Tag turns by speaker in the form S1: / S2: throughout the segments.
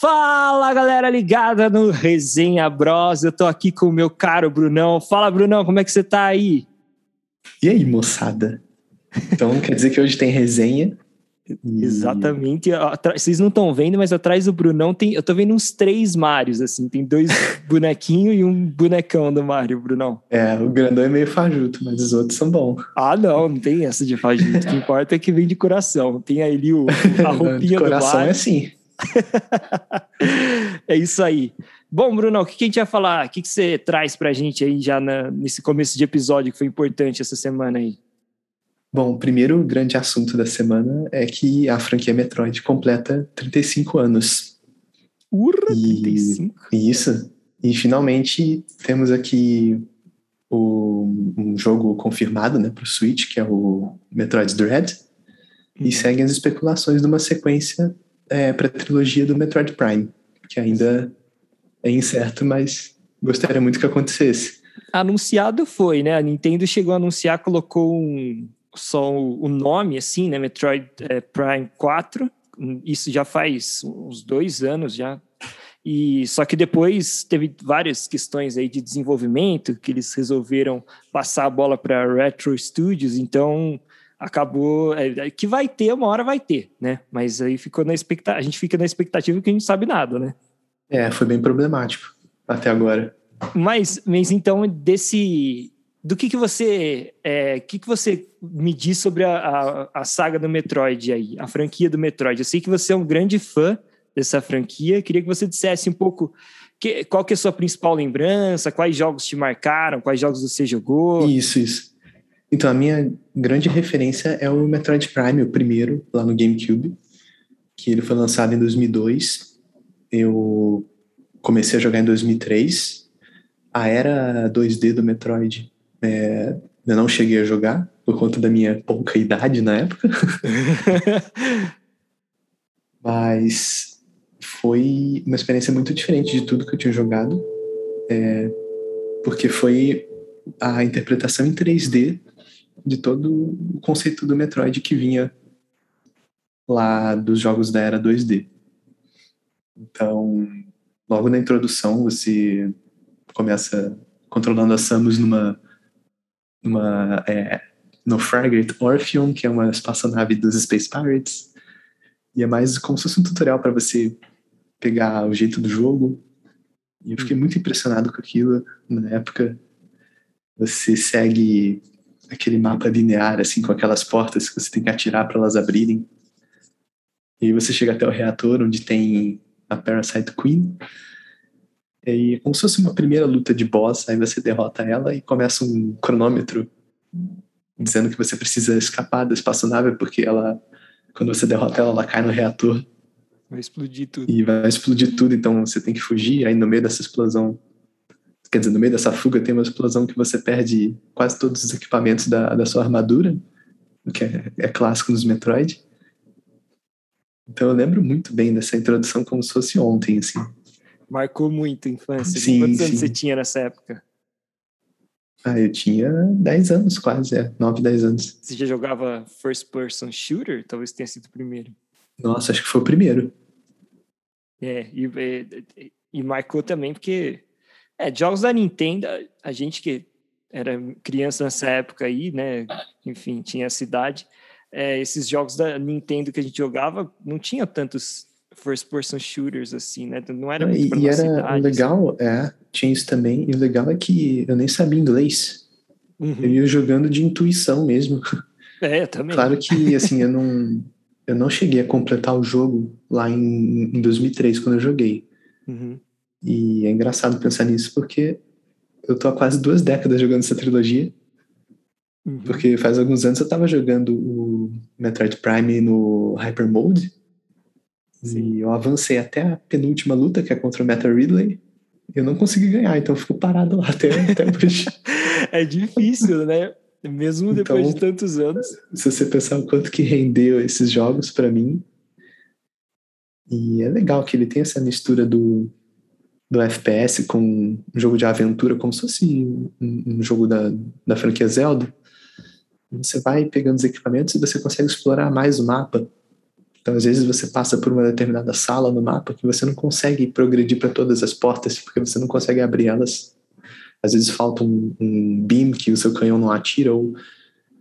S1: Fala galera ligada no Resenha Bros. Eu tô aqui com o meu caro Brunão. Fala Brunão, como é que você tá aí?
S2: E aí, moçada? Então quer dizer que hoje tem resenha?
S1: Exatamente. Vocês não estão vendo, mas atrás do Brunão tem. Eu tô vendo uns três Marios, assim. Tem dois bonequinhos e um bonecão do Mario, Brunão.
S2: É, o grandão é meio fajuto, mas os outros são bons.
S1: Ah, não, não tem essa de fajuto. O que importa é que vem de coração. Tem ali o, a roupinha de
S2: coração
S1: do Mario.
S2: é assim.
S1: é isso aí. Bom, Bruno, o que a gente vai falar? O que você traz pra gente aí já na, nesse começo de episódio que foi importante essa semana aí?
S2: Bom, o primeiro grande assunto da semana é que a franquia Metroid completa 35 anos.
S1: Urra, 35?
S2: E, isso. E finalmente temos aqui o, um jogo confirmado né, para o Switch, que é o Metroid Dread. Uhum. E seguem as especulações de uma sequência é, para a trilogia do Metroid Prime, que ainda é incerto, mas gostaria muito que acontecesse.
S1: Anunciado foi, né? A Nintendo chegou a anunciar, colocou um, só o nome, assim, né? Metroid é, Prime 4. Isso já faz uns dois anos já. E só que depois teve várias questões aí de desenvolvimento que eles resolveram passar a bola para Retro Studios. Então acabou é, é, que vai ter uma hora vai ter, né? Mas aí ficou na expectativa, a gente fica na expectativa que a gente sabe nada, né?
S2: É, foi bem problemático até agora.
S1: Mas, mas então desse do que que você é, que que você me diz sobre a, a, a, saga do Metroid aí, a franquia do Metroid? Eu sei que você é um grande fã dessa franquia. Queria que você dissesse um pouco que, qual que é a sua principal lembrança, quais jogos te marcaram, quais jogos você jogou.
S2: Isso, isso. Então, a minha grande referência é o Metroid Prime, o primeiro, lá no GameCube, que ele foi lançado em 2002. Eu comecei a jogar em 2003. A era 2D do Metroid é, eu não cheguei a jogar, por conta da minha pouca idade na época. Mas foi uma experiência muito diferente de tudo que eu tinha jogado. É, porque foi a interpretação em 3D de todo o conceito do Metroid que vinha lá dos jogos da era 2D. Então, logo na introdução, você começa controlando a Samus numa, numa é, no Fragment Orpheum, que é uma espaçonave dos Space Pirates, e é mais como se fosse um tutorial para você pegar o jeito do jogo. E eu fiquei muito impressionado com aquilo na época. Você segue aquele mapa linear, assim, com aquelas portas que você tem que atirar para elas abrirem. E aí você chega até o reator, onde tem a Parasite Queen. E aí, como se fosse uma primeira luta de boss, aí você derrota ela e começa um cronômetro dizendo que você precisa escapar da espaçonave, porque ela, quando você derrota ela, ela cai no reator.
S1: Vai explodir tudo.
S2: E vai explodir tudo, então você tem que fugir. Aí no meio dessa explosão Quer dizer, no meio dessa fuga tem uma explosão que você perde quase todos os equipamentos da, da sua armadura, o que é, é clássico nos Metroid. Então eu lembro muito bem dessa introdução como se fosse ontem, assim.
S1: Marcou muito a infância.
S2: Sim,
S1: Quantos
S2: sim.
S1: anos você tinha nessa época?
S2: Ah, eu tinha 10 anos quase, é, 9, 10 anos.
S1: Você já jogava first person shooter? Talvez tenha sido o primeiro.
S2: Nossa, acho que foi o primeiro.
S1: É, e, e, e marcou também porque é, jogos da Nintendo, a gente que era criança nessa época aí, né? Enfim, tinha a cidade. É, esses jogos da Nintendo que a gente jogava não tinha tantos first person shooters assim, né? Não era muito
S2: E, e era
S1: cidade,
S2: legal, assim. é, tinha isso também. E o legal é que eu nem sabia inglês.
S1: Uhum.
S2: Eu ia jogando de intuição mesmo.
S1: É, também.
S2: Claro que, assim, eu não, eu não cheguei a completar o jogo lá em, em 2003, quando eu joguei.
S1: Uhum.
S2: E é engraçado pensar nisso porque eu tô há quase duas décadas jogando essa trilogia.
S1: Uhum.
S2: Porque faz alguns anos eu tava jogando o Metroid Prime no Hyper Mode.
S1: Sim.
S2: E eu avancei até a penúltima luta, que é contra o Meta Ridley. E eu não consegui ganhar, então eu fico parado lá até, até hoje.
S1: é difícil, né? Mesmo depois
S2: Então,
S1: de tantos anos.
S2: Se você pensar o quanto que rendeu esses jogos para mim. E é legal que ele tem essa mistura do, do FPS com um jogo de aventura, como se fosse um, jogo da, da franquia Zelda. Você vai pegando os equipamentos e você consegue explorar mais o mapa. Então, às vezes, você passa por uma determinada sala no mapa que você não consegue progredir para todas as portas, porque você não consegue abrir elas. Às vezes, falta um, um beam que o seu canhão não atira, ou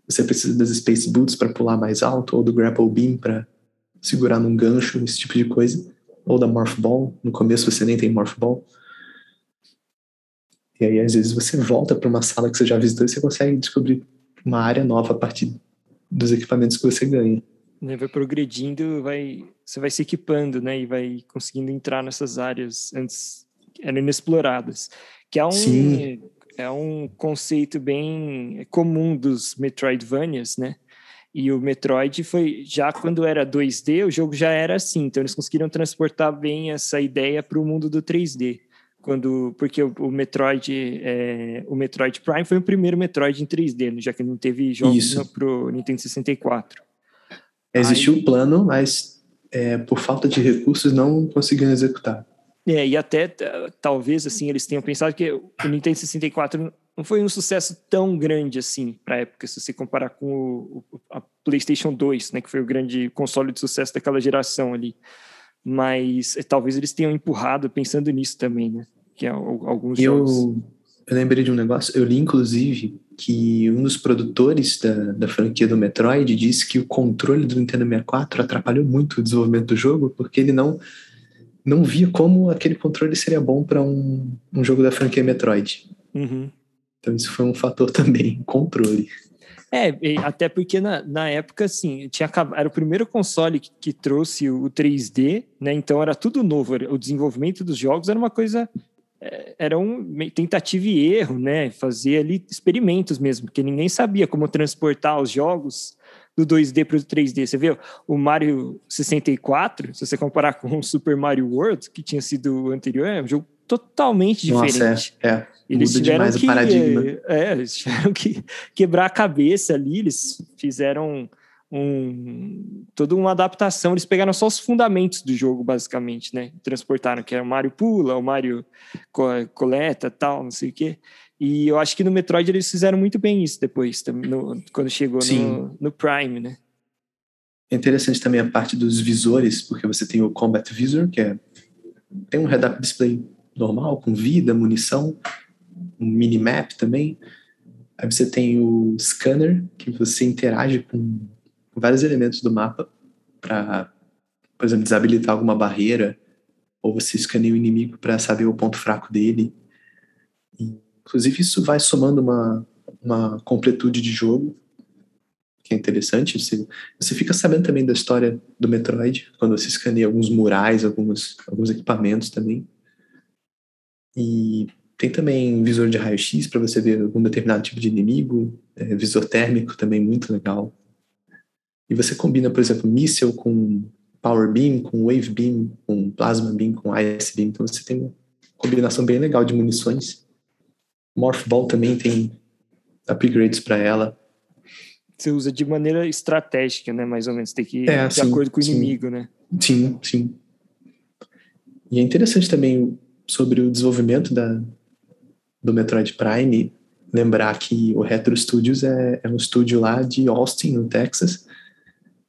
S2: você precisa das Space Boots para pular mais alto, ou do Grapple Beam para segurar num gancho, esse tipo de coisa. Ou da Morph Ball. No começo, você nem tem Morph Ball. E aí, às vezes, você volta para uma sala que você já visitou e você consegue descobrir uma área nova a partir dos equipamentos que você ganha
S1: né, vai progredindo, vai, você vai se equipando, né, e vai conseguindo entrar nessas áreas antes eram inexploradas, que é um Sim. é um conceito bem comum dos Metroidvanias, né? E o Metroid foi já quando era 2D, o jogo já era assim, então eles conseguiram transportar bem essa ideia para o mundo do 3D. Quando, porque o, o Metroid, é, o Metroid Prime foi o primeiro Metroid em 3D, né, já que não teve jogos para o Nintendo 64.
S2: Existiu o um plano, mas é, por falta de recursos não conseguiram executar.
S1: É, e até talvez assim eles tenham pensado que o Nintendo 64 não foi um sucesso tão grande assim para a época, se você comparar com o, a PlayStation 2, né, que foi o grande console de sucesso daquela geração ali. Mas é, talvez eles tenham empurrado pensando nisso também, né? Que é, alguns
S2: eu, jogos. Eu lembrei de um negócio, eu li inclusive que um dos produtores da, da franquia do Metroid disse que o controle do Nintendo 64 atrapalhou muito o desenvolvimento do jogo, porque ele não, não via como aquele controle seria bom para um, um jogo da franquia Metroid.
S1: Uhum.
S2: Então isso foi um fator também, controle.
S1: É, até porque na, na época, assim, tinha, era o primeiro console que, que trouxe o 3D, né? Então era tudo novo. O desenvolvimento dos jogos era uma coisa é, era um tentativa e erro, né? Fazer ali experimentos mesmo, porque ninguém sabia como transportar os jogos do 2D para o 3D. Você vê o Mario 64, se você comparar com o Super Mario World, que tinha sido o anterior, é um jogo totalmente diferente.
S2: Nossa, é, é.
S1: Eles Muda tiveram que. É, eles tiveram que quebrar a cabeça ali, eles fizeram um, toda uma adaptação. Eles pegaram só os fundamentos do jogo, basicamente, né? Transportaram, que era o Mario pula, o Mario coleta, tal, não sei o quê. E eu acho que no Metroid eles fizeram muito bem isso depois, no, quando chegou no, no, Prime, né?
S2: É interessante também a parte dos visores, porque você tem o Combat Visor, que é tem um head-up display normal, com vida, munição, um minimap também. Aí você tem o scanner, que você interage com vários elementos do mapa para, por exemplo, desabilitar alguma barreira, ou você escaneia o inimigo para saber o ponto fraco dele. Inclusive, isso vai somando uma, uma completude de jogo, que é interessante. Você, você fica sabendo também da história do Metroid, quando você escaneia alguns murais, alguns, alguns equipamentos também. E tem também visor de raio-x para você ver algum determinado tipo de inimigo, é, visor térmico também muito legal. E você combina, por exemplo, Missile com Power Beam, com Wave Beam, com Plasma Beam, com Ice Beam. Então você tem uma combinação bem legal de munições. Morph Ball também tem upgrades para ela.
S1: Você usa de maneira estratégica, né? Mais ou menos, tem que ir é, de sim, acordo com o inimigo,
S2: sim.
S1: né?
S2: Sim, sim. E é interessante também sobre o desenvolvimento da, do Metroid Prime, lembrar que o Retro Studios é, é um estúdio lá de Austin, no Texas,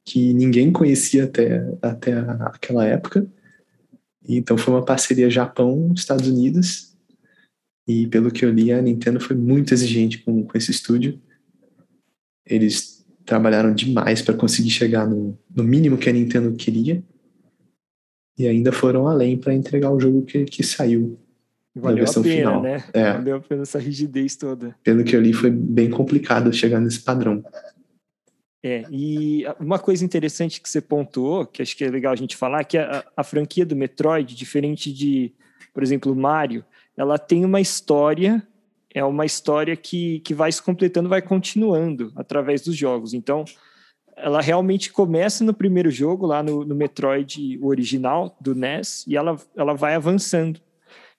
S2: que ninguém conhecia até, até aquela época. Então foi uma parceria Japão-Estados Unidos. E pelo que eu li, a Nintendo foi muito exigente com, com esse estúdio. Eles trabalharam demais para conseguir chegar no, no mínimo que a Nintendo queria. E ainda foram além para entregar o jogo que, que saiu.
S1: Valeu a pena, final. né? É. Valeu a pena essa rigidez toda.
S2: Pelo que eu li, foi bem complicado chegar nesse padrão.
S1: É, e uma coisa interessante que você pontuou, que acho que é legal a gente falar, que a, a franquia do Metroid, diferente de, por exemplo, Mario, ela tem uma história, é uma história que, que vai se completando, vai continuando através dos jogos. Então, ela realmente começa no primeiro jogo, lá no, no Metroid original do NES, e ela, ela vai avançando.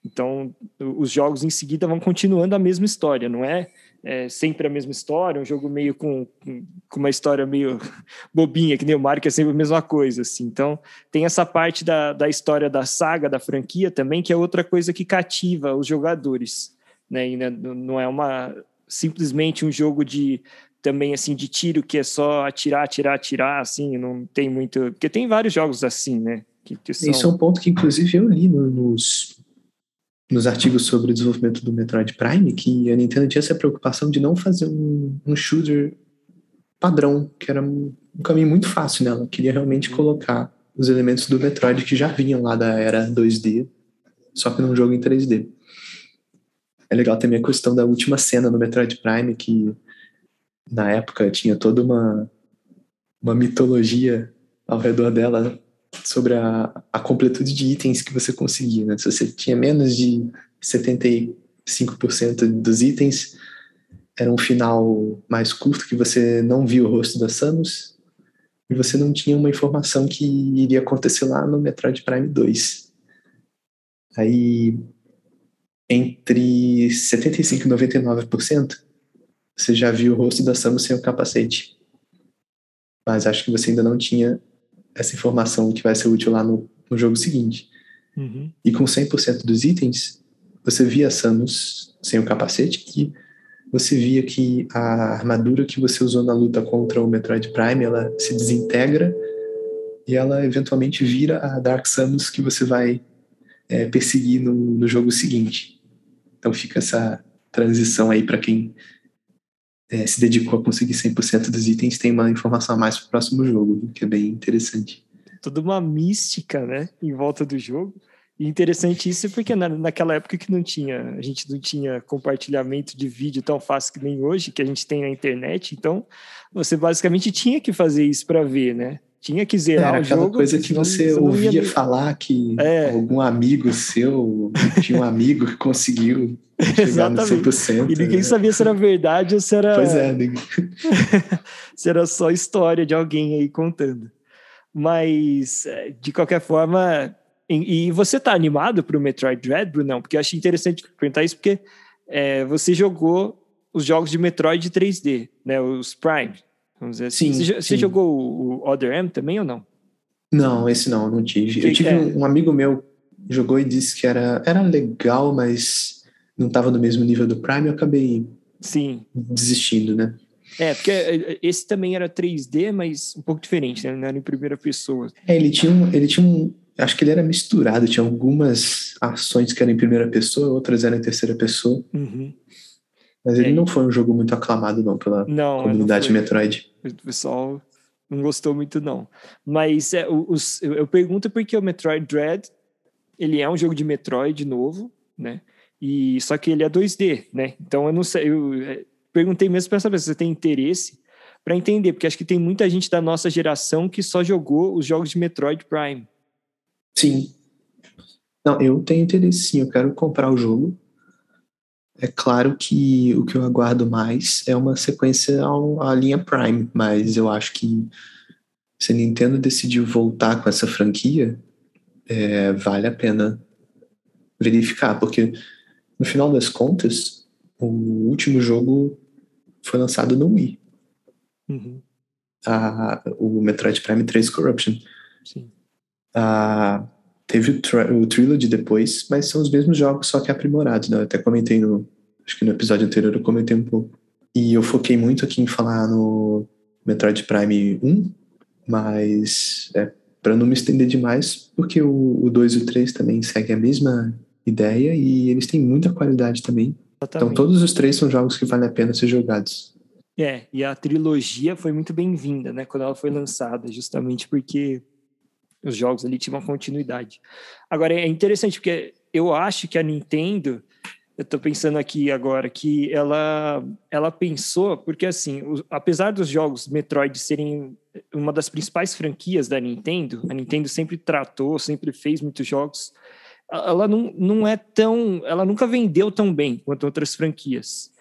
S1: Então, os jogos em seguida vão continuando a mesma história, não é é sempre a mesma história, um jogo meio com, com uma história meio bobinha, que nem o Mario, que é sempre a mesma coisa, assim. Então, tem essa parte da, da história da saga, da franquia também, que é outra coisa que cativa os jogadores, né? E não é uma simplesmente um jogo de também assim de tiro que é só atirar, atirar, atirar, assim, não tem muito. Porque tem vários jogos assim, né? Que, que
S2: são... Isso é um ponto que, inclusive, eu li nos, nos artigos sobre o desenvolvimento do Metroid Prime, que a Nintendo tinha essa preocupação de não fazer um, um shooter padrão, que era um, um caminho muito fácil nela. Queria realmente uhum. colocar os elementos do Metroid que já vinham lá da era 2D, só que num jogo em 3D. É legal também a questão da última cena no Metroid Prime, que na época tinha toda uma, uma mitologia ao redor dela sobre a, a completude de itens que você conseguia. Né? Se você tinha menos de 75% dos itens, era um final mais curto que você não viu o rosto da Samus e você não tinha uma informação que iria acontecer lá no Metroid Prime 2. Aí, entre 75% e 99%, você já viu o rosto da Samus sem o capacete. Mas acho que você ainda não tinha essa informação que vai ser útil lá no, no jogo seguinte. Uhum. E com 100% dos itens, você via Samus sem o capacete e você via que a armadura que você usou na luta contra o Metroid Prime, ela se desintegra e ela eventualmente vira a Dark Samus que você vai é, perseguir no, no jogo seguinte. Então fica essa transição aí para quem é, se dedicou a conseguir 100% dos itens, tem uma informação a mais para o próximo jogo, que é bem interessante.
S1: Toda uma mística, né, em volta do jogo. E interessante isso porque na, naquela época que não tinha, a gente não tinha compartilhamento de vídeo tão fácil que nem hoje, que a gente tem na internet, então você basicamente tinha que fazer isso para ver, né? Tinha que zerar
S2: Era
S1: o
S2: aquela jogo. coisa que você, você ouvia ia... falar que é. algum amigo seu tinha um amigo que conseguiu chegar no 100%.
S1: E ninguém né? sabia se era verdade ou se era.
S2: Pois é, ninguém...
S1: se era só história de alguém aí contando. Mas, é, de qualquer forma, e você tá animado para o Metroid Dread, Brunão? Porque eu achei interessante perguntar isso, porque é, você jogou os jogos de Metroid 3D, né? Os Prime. Vamos dizer assim. Sim, você, sim. jogou o Other M também ou não?
S2: Não, esse não, não tive. Que, eu tive é... um amigo meu jogou e disse que era, era legal, mas não estava no mesmo nível do Prime, eu acabei
S1: sim.
S2: desistindo, né?
S1: É, porque é, é, esse também era 3D, mas um pouco diferente, né? Não era em primeira pessoa.
S2: É, ele tinha um, ele tinha um, acho que ele era misturado, tinha algumas ações que eram em primeira pessoa, outras eram em terceira pessoa.
S1: Uhum.
S2: Mas ele é. não foi um jogo muito aclamado, não, pela não, comunidade não Metroid.
S1: O pessoal não gostou muito, não. Mas é, os, eu pergunto porque o Metroid Dread, ele é um jogo de Metroid novo, né? E, só que ele é 2D, né? Então eu não sei, eu é, perguntei mesmo para saber se você tem interesse para entender, porque acho que tem muita gente da nossa geração que só jogou os jogos de Metroid Prime.
S2: Sim. Não, eu tenho interesse sim, eu quero comprar o jogo. É claro que o que eu aguardo mais é uma sequência à linha Prime, mas eu acho que se a Nintendo decidiu voltar com essa franquia, é, vale a pena verificar, porque no final das contas, o último jogo foi lançado no Wii.
S1: Uhum.
S2: A, o Metroid Prime 3 Corruption.
S1: Sim.
S2: A, Teve o, o Trilogy depois, mas são os mesmos jogos, só que aprimorados, né? Eu até comentei no. Acho que no episódio anterior eu comentei um pouco. E eu foquei muito aqui em falar no Metroid Prime 1, mas é para não me estender demais, porque o, o 2 e o 3 também seguem a mesma ideia e eles têm muita qualidade também. Exatamente. Então todos os três são jogos que valem a pena ser jogados.
S1: É, e a trilogia foi muito bem-vinda, né, quando ela foi lançada, justamente porque os jogos ali tinham uma continuidade. Agora, é interessante porque eu acho que a Nintendo, eu estou pensando aqui agora, que ela, ela pensou, porque assim, o, apesar dos jogos Metroid serem uma das principais franquias da Nintendo, a Nintendo sempre tratou, sempre fez muitos jogos, ela não, não é tão. Ela nunca vendeu tão bem quanto outras franquias.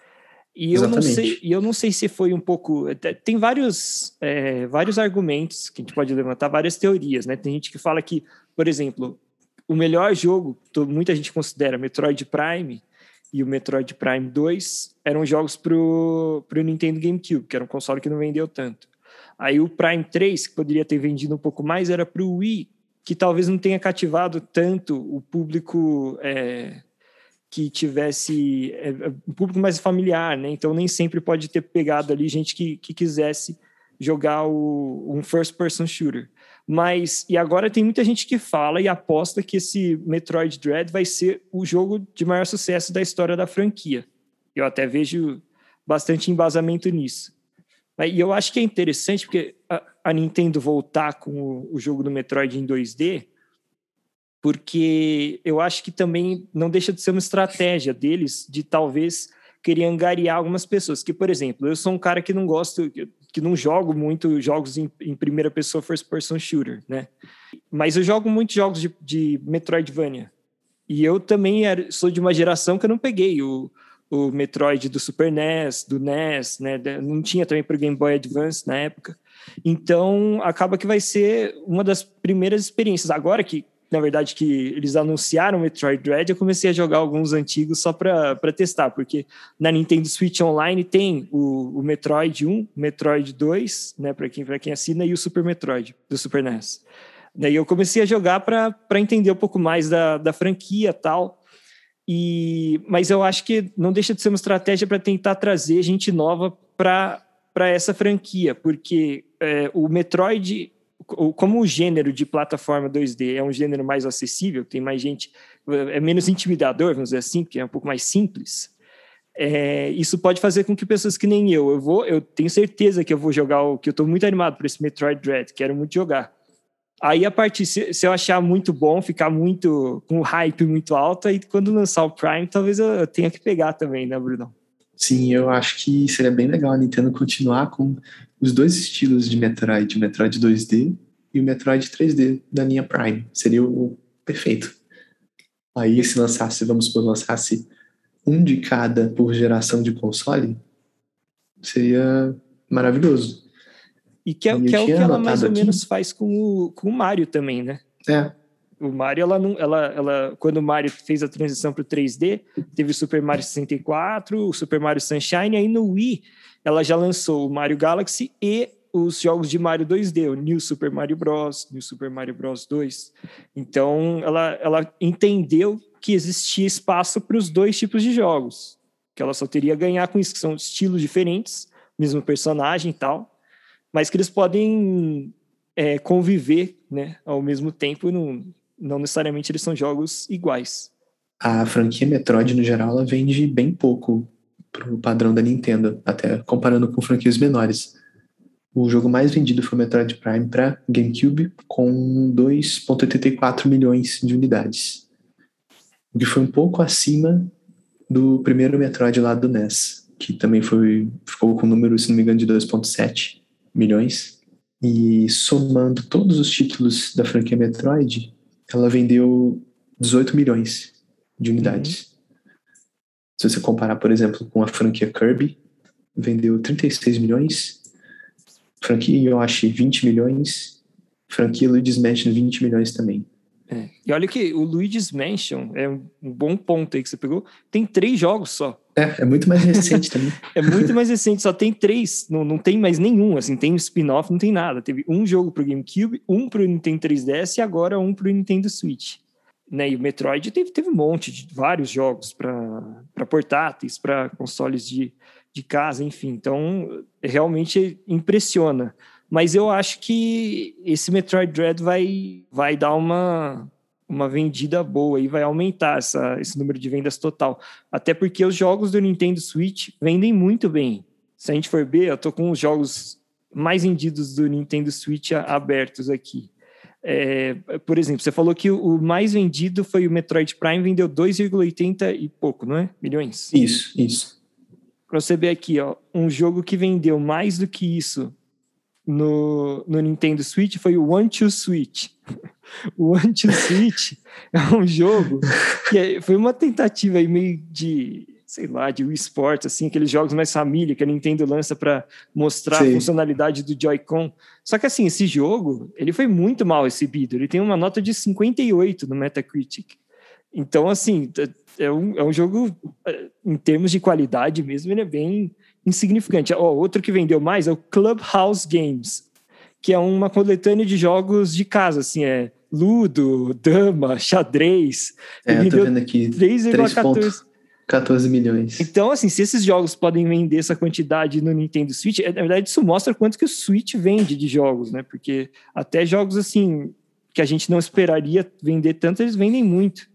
S1: E eu, não sei, e eu não sei se foi um pouco. Tem vários, é, vários argumentos que a gente pode levantar, várias teorias, né? Tem gente que fala que, por exemplo, o melhor jogo, muita gente considera Metroid Prime e o Metroid Prime 2 eram jogos pro, pro Nintendo GameCube, que era um console que não vendeu tanto. Aí o Prime 3, que poderia ter vendido um pouco mais, era pro Wii, que talvez não tenha cativado tanto o público. É, que tivesse é, é, um público mais familiar, né? Então nem sempre pode ter pegado ali gente que, que quisesse jogar o, um first person shooter. Mas e agora tem muita gente que fala e aposta que esse Metroid Dread vai ser o jogo de maior sucesso da história da franquia. Eu até vejo bastante embasamento nisso. E eu acho que é interessante porque a, a Nintendo voltar com o, o jogo do Metroid em 2D porque eu acho que também não deixa de ser uma estratégia deles de talvez querer angariar algumas pessoas. Que, por exemplo, eu sou um cara que não gosto, que não jogo muito jogos em, em primeira pessoa first person shooter, né? Mas eu jogo muitos jogos de, de Metroidvania. E eu também era, sou de uma geração que eu não peguei o, o Metroid do Super NES, do NES, né? Não tinha também para o Game Boy Advance na época. Então, acaba que vai ser uma das primeiras experiências. Agora que na verdade, que eles anunciaram o Metroid Dread, eu comecei a jogar alguns antigos só para testar, porque na Nintendo Switch Online tem o, o Metroid 1, Metroid 2, né, para quem, quem assina, e o Super Metroid, do Super NES. Daí eu comecei a jogar para entender um pouco mais da, da franquia tal. E, mas eu acho que não deixa de ser uma estratégia para tentar trazer gente nova para essa franquia, porque é, o Metroid como o gênero de plataforma 2D é um gênero mais acessível, tem mais gente, é menos intimidador, vamos dizer assim, porque é um pouco mais simples. É, isso pode fazer com que pessoas que nem eu, eu vou, eu tenho certeza que eu vou jogar o que eu estou muito animado por esse Metroid Dread, quero muito jogar. Aí a partir se, se, eu achar muito bom, ficar muito com hype muito alto, aí quando lançar o Prime, talvez eu, eu tenha que pegar também, né, Bruno?
S2: Sim, eu acho que seria bem legal a Nintendo continuar com os dois estilos de Metroid, o Metroid 2D e o Metroid 3D da linha Prime. Seria o perfeito. Aí, se lançasse, vamos supor, lançasse um de cada por geração de console, seria maravilhoso.
S1: E que é, que é o que ela mais ou aqui. menos faz com o, com o Mario também, né?
S2: É.
S1: O Mario, ela não, ela, ela, quando o Mario fez a transição para o 3D, teve o Super Mario 64, o Super Mario Sunshine, aí no Wii ela já lançou o Mario Galaxy e os jogos de Mario 2D, o New Super Mario Bros, New Super Mario Bros 2. Então, ela, ela entendeu que existia espaço para os dois tipos de jogos, que ela só teria a ganhar com isso, que são estilos diferentes, mesmo personagem e tal, mas que eles podem é, conviver né, ao mesmo tempo, não, não necessariamente eles são jogos iguais.
S2: A franquia Metroid, no geral, ela vende bem pouco pro padrão da Nintendo, até comparando com franquias menores. O jogo mais vendido foi o Metroid Prime para GameCube, com 2,84 milhões de unidades. O que foi um pouco acima do primeiro Metroid lá do NES, que também foi, ficou com um número, se não me engano, de 2,7 milhões. E somando todos os títulos da franquia Metroid, ela vendeu 18 milhões de unidades. Uhum. Se você comparar, por exemplo, com a franquia Kirby, vendeu 36 milhões, franquia Yoshi 20 milhões, franquia Luigi's Mansion 20 milhões também.
S1: É. E olha que o Luigi's Mansion é um bom ponto aí que você pegou. Tem três jogos só.
S2: É, é muito mais recente também.
S1: é muito mais recente, só tem três, não, não tem mais nenhum, assim, tem um spin-off, não tem nada. Teve um jogo pro GameCube, um pro Nintendo 3DS e agora um pro Nintendo Switch né? E o Metroid teve, teve um monte de vários jogos para portáteis, para consoles de, de casa, enfim. Então, realmente impressiona. Mas eu acho que esse Metroid Dread vai, vai dar uma, uma vendida boa e vai aumentar essa, esse número de vendas total. Até porque os jogos do Nintendo Switch vendem muito bem. Se a gente for ver, eu tô com os jogos mais vendidos do Nintendo Switch abertos aqui. É, por exemplo, você falou que o mais vendido foi o Metroid Prime, vendeu 2,80 e pouco, não é? Milhões?
S2: Isso, isso.
S1: Para você ver aqui, ó, um jogo que vendeu mais do que isso no, no Nintendo Switch foi o One to Switch. o One to Switch é um jogo que é, foi uma tentativa aí meio de sei lá, de Wii Sports, assim, aqueles jogos mais família que a Nintendo lança para mostrar Sim. a funcionalidade do Joy-Con. Só que assim, esse jogo, ele foi muito mal recebido. Ele tem uma nota de 58 no Metacritic. Então, assim, é um, é um jogo, é, em termos de qualidade mesmo, ele é bem insignificante. Oh, outro que vendeu mais é o Clubhouse Games, que é uma coletânea de jogos de casa, assim, é Ludo, Dama, Xadrez.
S2: É, eu tô vendo aqui. 3,14. 14 milhões.
S1: Então, assim, se esses jogos podem vender essa quantidade no Nintendo Switch, é, na verdade isso mostra quanto que o Switch vende de jogos, né? Porque até jogos, assim, que a gente não esperaria vender tanto, eles vendem muito.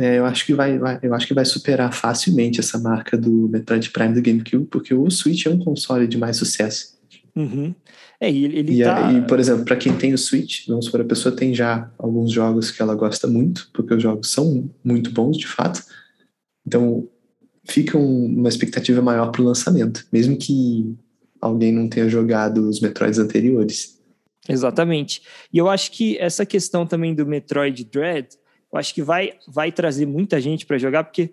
S2: É, eu acho que vai, vai, eu acho que vai superar facilmente essa marca do Metroid Prime do GameCube, porque o Switch é um console de mais sucesso.
S1: Uhum. É, e ele
S2: e,
S1: tá...
S2: e, por exemplo, para quem tem o Switch, vamos supor, a pessoa tem já alguns jogos que ela gosta muito, porque os jogos são muito bons, de fato. Então, fica um, uma expectativa maior para o lançamento, mesmo que alguém não tenha jogado os Metroids anteriores.
S1: Exatamente. E eu acho que essa questão também do Metroid Dread eu acho que vai, vai trazer muita gente para jogar, porque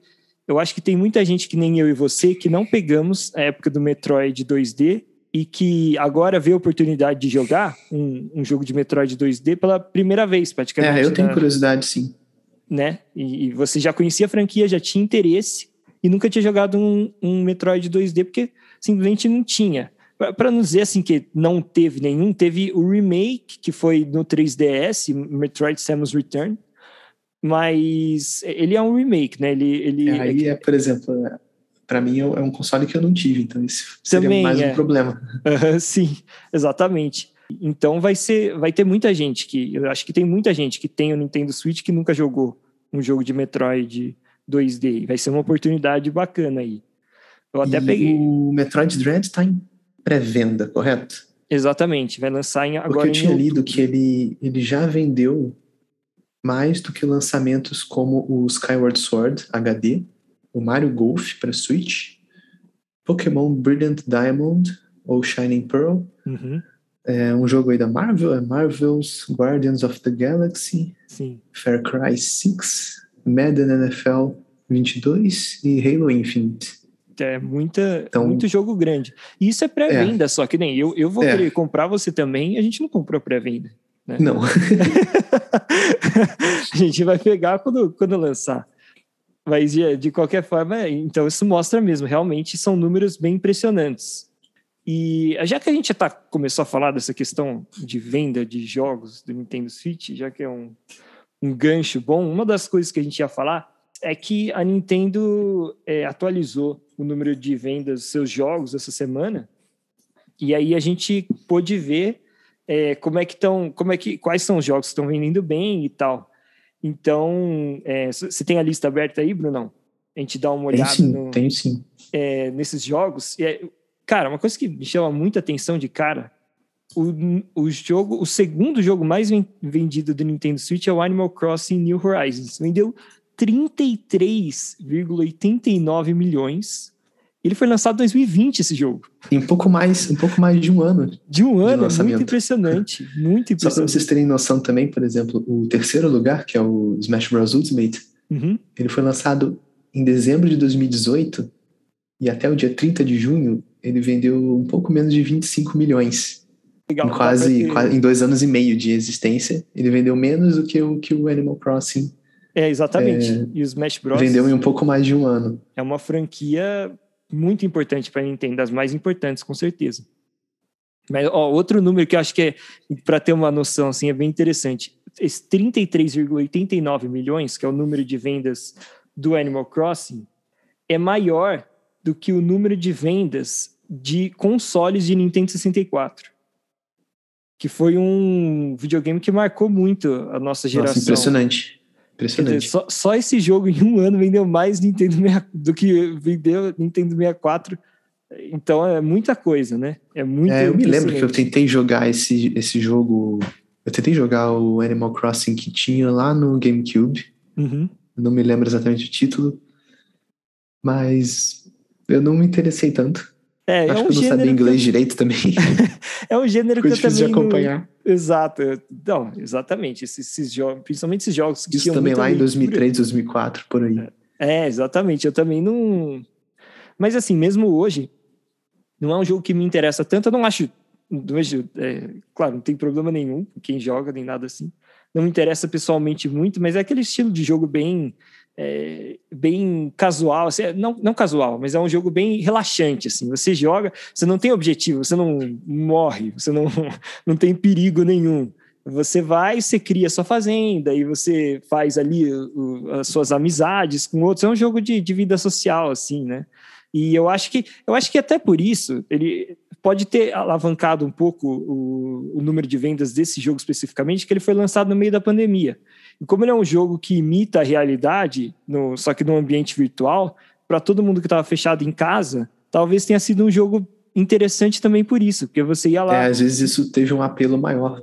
S1: eu acho que tem muita gente que nem eu e você que não pegamos a época do Metroid 2D e que agora vê a oportunidade de jogar um, um jogo de Metroid 2D pela primeira vez, praticamente.
S2: É, eu tenho curiosidade, sim.
S1: Né? E, e, você já conhecia a franquia, já tinha interesse e nunca tinha jogado um, um Metroid 2D porque simplesmente não tinha. Para não dizer assim que não teve nenhum, teve o remake que foi no 3DS, Metroid Samus Return, mas ele é um remake, né? Ele, ele
S2: é, aí é, por exemplo, para mim é um console que eu não tive, então isso seria Também, mais um é. problema.
S1: sim, exatamente. Então vai ser, vai ter muita gente que, eu acho que tem muita gente que tem o Nintendo Switch que nunca jogou um jogo de Metroid 2D. Vai ser uma oportunidade bacana aí.
S2: Eu até e peguei. O Metroid Dread está em pré-venda, correto?
S1: Exatamente, vai lançar em agora.
S2: Porque eu tinha lido que ele, ele já vendeu mais do que lançamentos como o Skyward Sword HD, o Mario Golf para Switch, Pokémon Brilliant Diamond ou Shining Pearl,
S1: uhum.
S2: é um jogo aí da Marvel, é Marvel's Guardians of the Galaxy,
S1: Sim.
S2: Far Cry 6, Madden NFL 22 e Halo Infinite.
S1: É muita, então, muito jogo grande. E isso é pré-venda, é. só que nem eu, eu vou é. querer comprar você também, a gente não comprou pré-venda. Né?
S2: Não.
S1: a gente vai pegar quando, quando lançar. Mas de, de qualquer forma, então isso mostra mesmo, realmente são números bem impressionantes. E já que a gente já tá, começou a falar dessa questão de venda de jogos do Nintendo Switch, já que é um, um gancho bom, uma das coisas que a gente ia falar é que a Nintendo é, atualizou o número de vendas dos seus jogos essa semana. E aí a gente pôde ver é, como é que estão, como é que, quais são os jogos que estão vendendo bem e tal. Então, é, você tem a lista aberta aí, Brunão? A gente dá uma olhada
S2: tem sim,
S1: no,
S2: tem sim.
S1: É, nesses jogos. É, cara, uma coisa que me chama muita atenção de cara, o, o jogo, o segundo jogo mais vendido do Nintendo Switch é o Animal Crossing New Horizons. Vendeu 33,89 milhões ele foi lançado em 2020 esse jogo.
S2: Em um pouco mais, um pouco mais de um ano.
S1: De um ano, de muito impressionante, muito impressionante. Só
S2: para vocês terem noção também, por exemplo, o terceiro lugar, que é o Smash Bros Ultimate,
S1: uhum.
S2: ele foi lançado em dezembro de 2018 e até o dia 30 de junho ele vendeu um pouco menos de 25 milhões. Legal, em quase, quase, em dois anos e meio de existência, ele vendeu menos do que o que o Animal Crossing.
S1: É, exatamente. É, e o Smash Bros.
S2: Vendeu em um pouco mais de um ano.
S1: É uma franquia muito importante para a Nintendo, das mais importantes, com certeza. Mas ó, outro número que eu acho que é, para ter uma noção, assim, é bem interessante. Esse 33,89 milhões, que é o número de vendas do Animal Crossing, é maior do que o número de vendas de consoles de Nintendo 64. Que foi um videogame que marcou muito a nossa geração. Nossa,
S2: impressionante. Impressionante.
S1: Dizer, só, só, esse jogo em um ano vendeu mais Nintendo 6, do que vendeu Nintendo 64. Então é muita coisa, né? É muito.
S2: É, eu me lembro que eu tentei jogar esse, esse jogo. Eu tentei jogar o Animal Crossing que tinha lá no GameCube.
S1: Uhum.
S2: Não me lembro exatamente o título. Mas eu não me interessei tanto.
S1: É,
S2: Acho
S1: é um
S2: que eu não sabia inglês direito também.
S1: é um gênero que eu também.
S2: de acompanhar.
S1: Não... Exato. Não, exatamente. Esses, esses jogos, principalmente esses jogos
S2: que Isso também lá em 2003, 2004, por aí.
S1: É, é, exatamente. Eu também não. Mas assim, mesmo hoje, não é um jogo que me interessa tanto. Eu não acho. Não vejo, é, claro, não tem problema nenhum quem joga, nem nada assim. Não me interessa pessoalmente muito, mas é aquele estilo de jogo bem é, bem casual, assim, não, não casual, mas é um jogo bem relaxante, assim, você joga, você não tem objetivo, você não morre, você não, não tem perigo nenhum, Você vai, você cria sua fazenda e você faz ali o, as suas amizades com outros. É um jogo de, de vida social, assim, né? E eu acho que eu acho que até por isso ele pode ter alavancado um pouco o, o, número de vendas desse jogo especificamente, que ele foi lançado no meio da pandemia. E como ele é um jogo que imita a realidade, no, só que no ambiente virtual, para todo mundo que estava fechado em casa, talvez tenha sido um jogo interessante também por isso, porque você ia lá.
S2: É, às vezes isso teve um apelo maior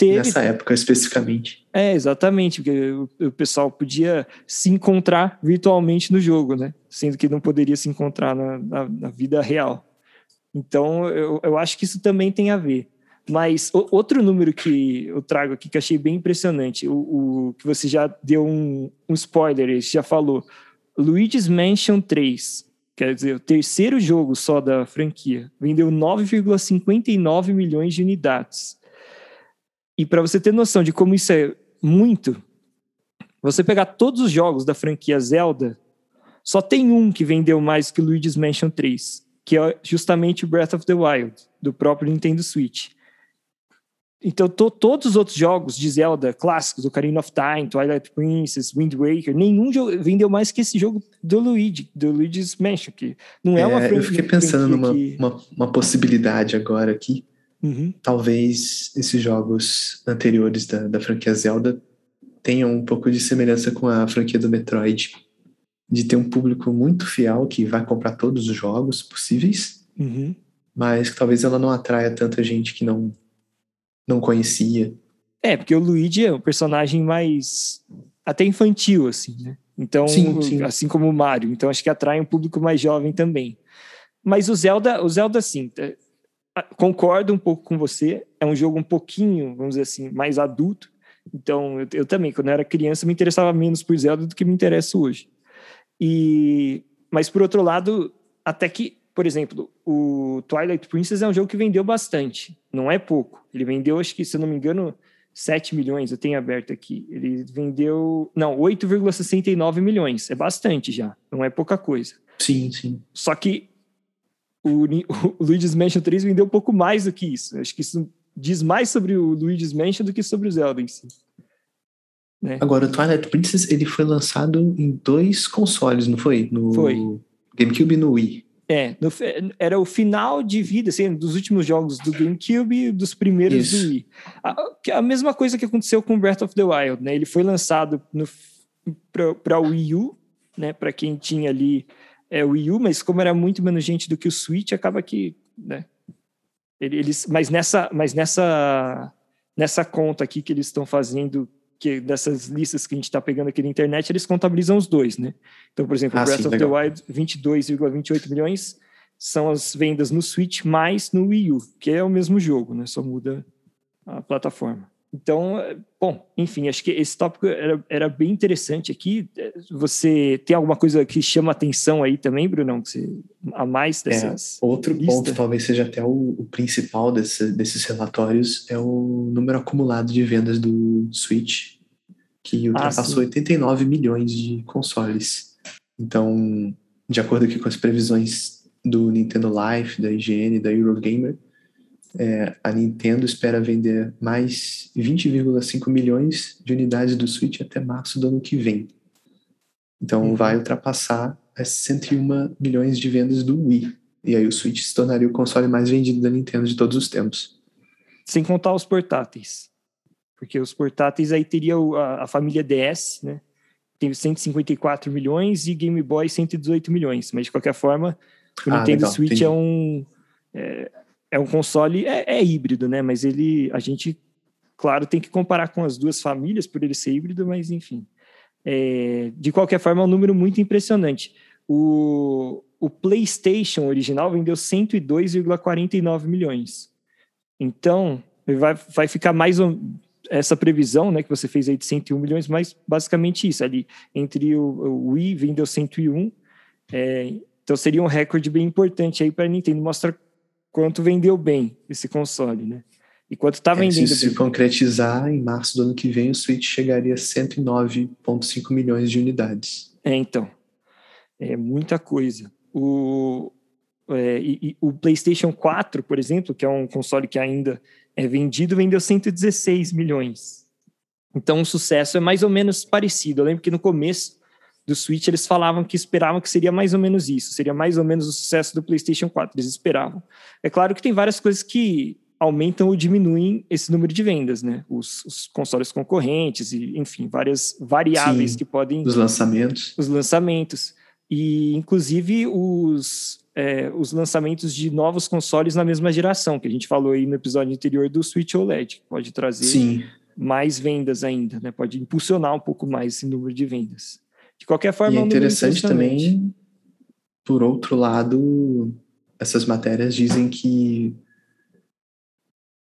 S2: teve. Nessa época especificamente.
S1: É, exatamente, porque o, o, pessoal podia se encontrar virtualmente no jogo, né? Sendo que não poderia se encontrar na, na, na vida real. Então, eu, eu acho que isso também tem a ver. Mas o, outro número que eu trago aqui que achei bem impressionante, o, o que você já deu um, um spoiler, já falou. Luigi's Mansion 3, quer dizer, o terceiro jogo só da franquia, vendeu 9,59 milhões de unidades. E para você ter noção de como isso é muito, você pegar todos os jogos da franquia Zelda, só tem um que vendeu mais que Luigi's Mansion 3, que é justamente o Breath of the Wild, do próprio Nintendo Switch. Então, to, todos os outros jogos de Zelda clássicos, Ocarina of Time, Twilight Princess, Wind Waker, nenhum jogo vendeu mais que esse jogo do Luigi, do Luigi's Mansion, que não é, é uma
S2: franquia. Eu fiquei pensando numa que... uma, uma possibilidade agora aqui, Uhum. Talvez esses jogos anteriores da, da franquia Zelda tenham um pouco de semelhança com a franquia do Metroid, de ter um público muito fiel que vai comprar todos os jogos possíveis, uhum. mas que talvez ela não atraia tanta gente que não, não conhecia.
S1: É, porque o Luigi é um personagem mais até infantil, assim, né? Então, sim, sim. assim como o Mario. Então, acho que atrai um público mais jovem também. Mas o Zelda, o Zelda, assim, ah, concordo um pouco com você. É um jogo um pouquinho, vamos dizer assim, mais adulto. Então, eu, eu, também, quando eu era criança, me interessava menos por Zelda do que me interessa hoje. E, mas, por outro lado, até que, por exemplo, o Twilight Princess é um jogo que vendeu bastante. Não é pouco. Ele vendeu, acho que, se eu não me engano, 7 milhões. Eu tenho aberto aqui. Ele vendeu. Não, 8,69 milhões. É bastante já. Não é pouca coisa.
S2: Sim, sim.
S1: Só que o, o Luigi's Mansion 3 vendeu um pouco mais do que isso. Acho que isso diz mais sobre o Luigi's Mansion do que sobre o Zelda em si.
S2: Né? Agora, o Twilight Princess ele foi lançado em dois consoles, não foi? No
S1: foi.
S2: GameCube e no Wii.
S1: É, no, era o final de vida, assim, dos últimos jogos do GameCube e dos primeiros Isso. do Wii. A, a, mesma coisa que aconteceu com Breath of the Wild, né? Ele foi lançado para o Wii U, né? Para quem tinha ali é, o Wii U, mas como era muito menos gente do que o Switch, acaba que, né? Eles, mas nessa, mas nessa, nessa conta aqui que eles estão fazendo, que dessas listas que a gente está pegando aqui na internet, eles contabilizam os dois, né? Então, por exemplo, ah, Breath sim, of legal. the Wild, 22,28 milhões são as vendas no Switch mais no Wii U, que é o mesmo jogo, né? Só muda a plataforma. Então, bom, enfim, acho que esse tópico era, era bem interessante aqui. Você tem alguma coisa que chama atenção aí também, Brunão? Você, a mais dessas?
S2: É, outro lista? ponto, talvez seja até o, o principal desse, desses relatórios, é o número acumulado de vendas do Switch, que ah, ultrapassou ah, 89 milhões de consoles. Então, de acordo aqui com as previsões do Nintendo Life, da IGN, da Eurogamer, é, a Nintendo espera vender mais 20,5 milhões de unidades do Switch até março do ano que vem. Então uhum. vai ultrapassar as 101 milhões de vendas do Wii. E aí o Switch se tornaria o console mais vendido da Nintendo de todos os tempos.
S1: Sem contar os portáteis. Porque os portáteis aí teria a, a família DS, né? Tem 154 milhões e Game Boy 118 milhões. Mas de qualquer forma, o ah, Nintendo legal, Switch entendi. é um. É, é um console, é, é, híbrido, né? Mas ele, a gente, claro, tem que comparar com as duas famílias por ele ser híbrido, mas enfim. É, de qualquer forma, é um número muito impressionante. O, o PlayStation original vendeu 102,49 milhões. Então, vai, vai ficar mais um, essa previsão, né, que você fez aí de 101 milhões, mas basicamente isso ali entre o, o Wii vendeu 101, é, então seria um recorde bem importante aí para a Nintendo mostrar quanto vendeu bem esse console, né? E quanto está vendendo. É,
S2: se
S1: bem.
S2: se concretizar, em março do ano que vem, o Switch chegaria a 109,5 milhões de unidades.
S1: É, então. É muita coisa. O, é, e, e, o PlayStation 4, por exemplo, que é um console que ainda é vendido, vendeu 116 milhões. Então o sucesso é mais ou menos parecido. Eu lembro que no começo do Switch eles falavam que esperavam que seria mais ou menos isso, seria mais ou menos o sucesso do PlayStation 4, eles esperavam. É claro que tem várias coisas que aumentam ou diminuem esse número de vendas, né? Os, os consoles concorrentes e, enfim, várias variáveis Sim, que podem...
S2: Os lançamentos.
S1: Os lançamentos. E, inclusive, os, é, os lançamentos de novos consoles na mesma geração, que a gente falou aí no episódio anterior do Switch OLED, que pode trazer
S2: Sim.
S1: mais vendas ainda, né? Pode impulsionar um pouco mais esse número de vendas. De qualquer forma,
S2: e é, interessante também, por outro lado, essas matérias dizem que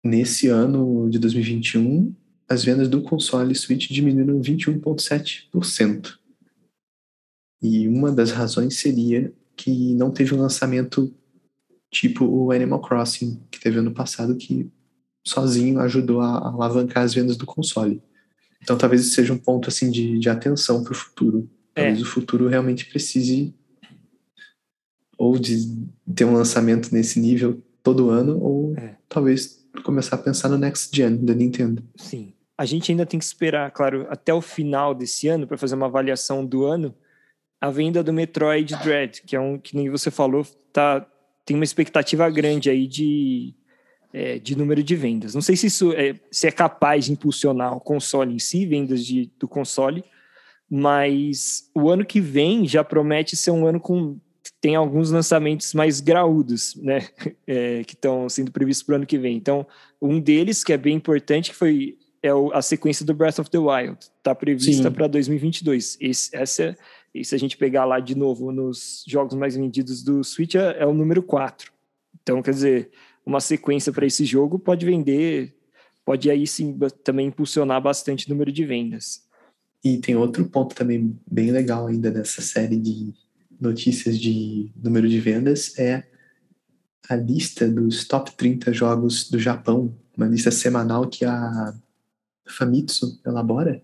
S2: nesse ano de 2021, as vendas do console Switch diminuíram 21,7%. E uma das razões seria que não teve um lançamento tipo o Animal Crossing, que teve ano passado, que sozinho ajudou a alavancar as vendas do console. Então talvez isso seja um ponto assim de, de atenção para o futuro. Talvez é. o futuro realmente precise ou de ter um lançamento nesse nível todo ano, ou é. talvez começar a pensar no next gen da Nintendo.
S1: Sim. A gente ainda tem que esperar, claro, até o final desse ano para fazer uma avaliação do ano, a venda do Metroid Dread, que é um que nem você falou, tá tem uma expectativa grande aí de é, de número de vendas. Não sei se isso é, se é capaz de impulsionar o console em si, vendas de, do console, mas o ano que vem já promete ser um ano com tem alguns lançamentos mais graúdos, né, é, que estão sendo previstos para o ano que vem. Então, um deles que é bem importante que foi é o, a sequência do Breath of the Wild, está prevista para 2022. Esse, essa, e se a gente pegar lá de novo nos jogos mais vendidos do Switch, é, é o número 4. Então, quer dizer, uma sequência para esse jogo pode vender, pode aí sim também impulsionar bastante o número de vendas.
S2: E tem outro ponto também bem legal ainda nessa série de notícias de número de vendas é a lista dos top 30 jogos do Japão, uma lista semanal que a Famitsu elabora.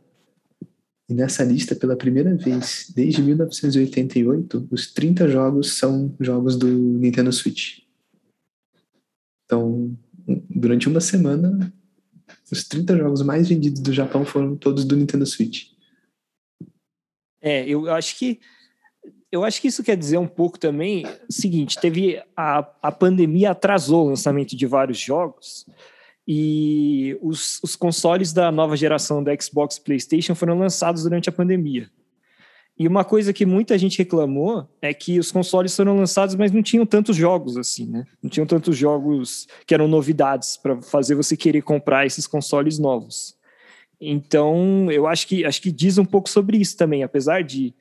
S2: E nessa lista, pela primeira vez desde 1988, os 30 jogos são jogos do Nintendo Switch. Então, durante uma semana, os 30 jogos mais vendidos do Japão foram todos do Nintendo Switch.
S1: É, eu acho que eu acho que isso quer dizer um pouco também o seguinte: teve a, a pandemia atrasou o lançamento de vários jogos e os, os consoles da nova geração do Xbox PlayStation foram lançados durante a pandemia. E uma coisa que muita gente reclamou é que os consoles foram lançados, mas não tinham tantos jogos assim, né? Não tinham tantos jogos que eram novidades para fazer você querer comprar esses consoles novos. Então, eu acho que acho que diz um pouco sobre isso também, apesar de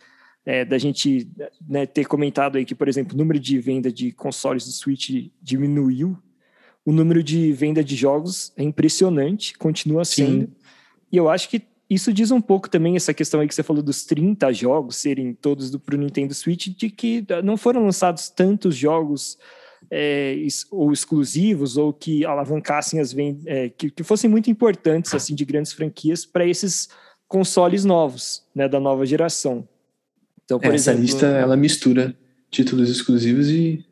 S1: é, da gente né, ter comentado aí que, por exemplo, o número de venda de consoles do Switch diminuiu, o número de venda de jogos é impressionante, continua sendo. Sim. E eu acho que isso diz um pouco também essa questão aí que você falou dos 30 jogos serem todos para o Nintendo Switch, de que não foram lançados tantos jogos é, ou exclusivos ou que alavancassem as vendas, é, que, que, fossem muito importantes assim de grandes franquias para esses consoles novos, né, da nova geração.
S2: Então, por Essa exemplo, lista ela mistura títulos exclusivos e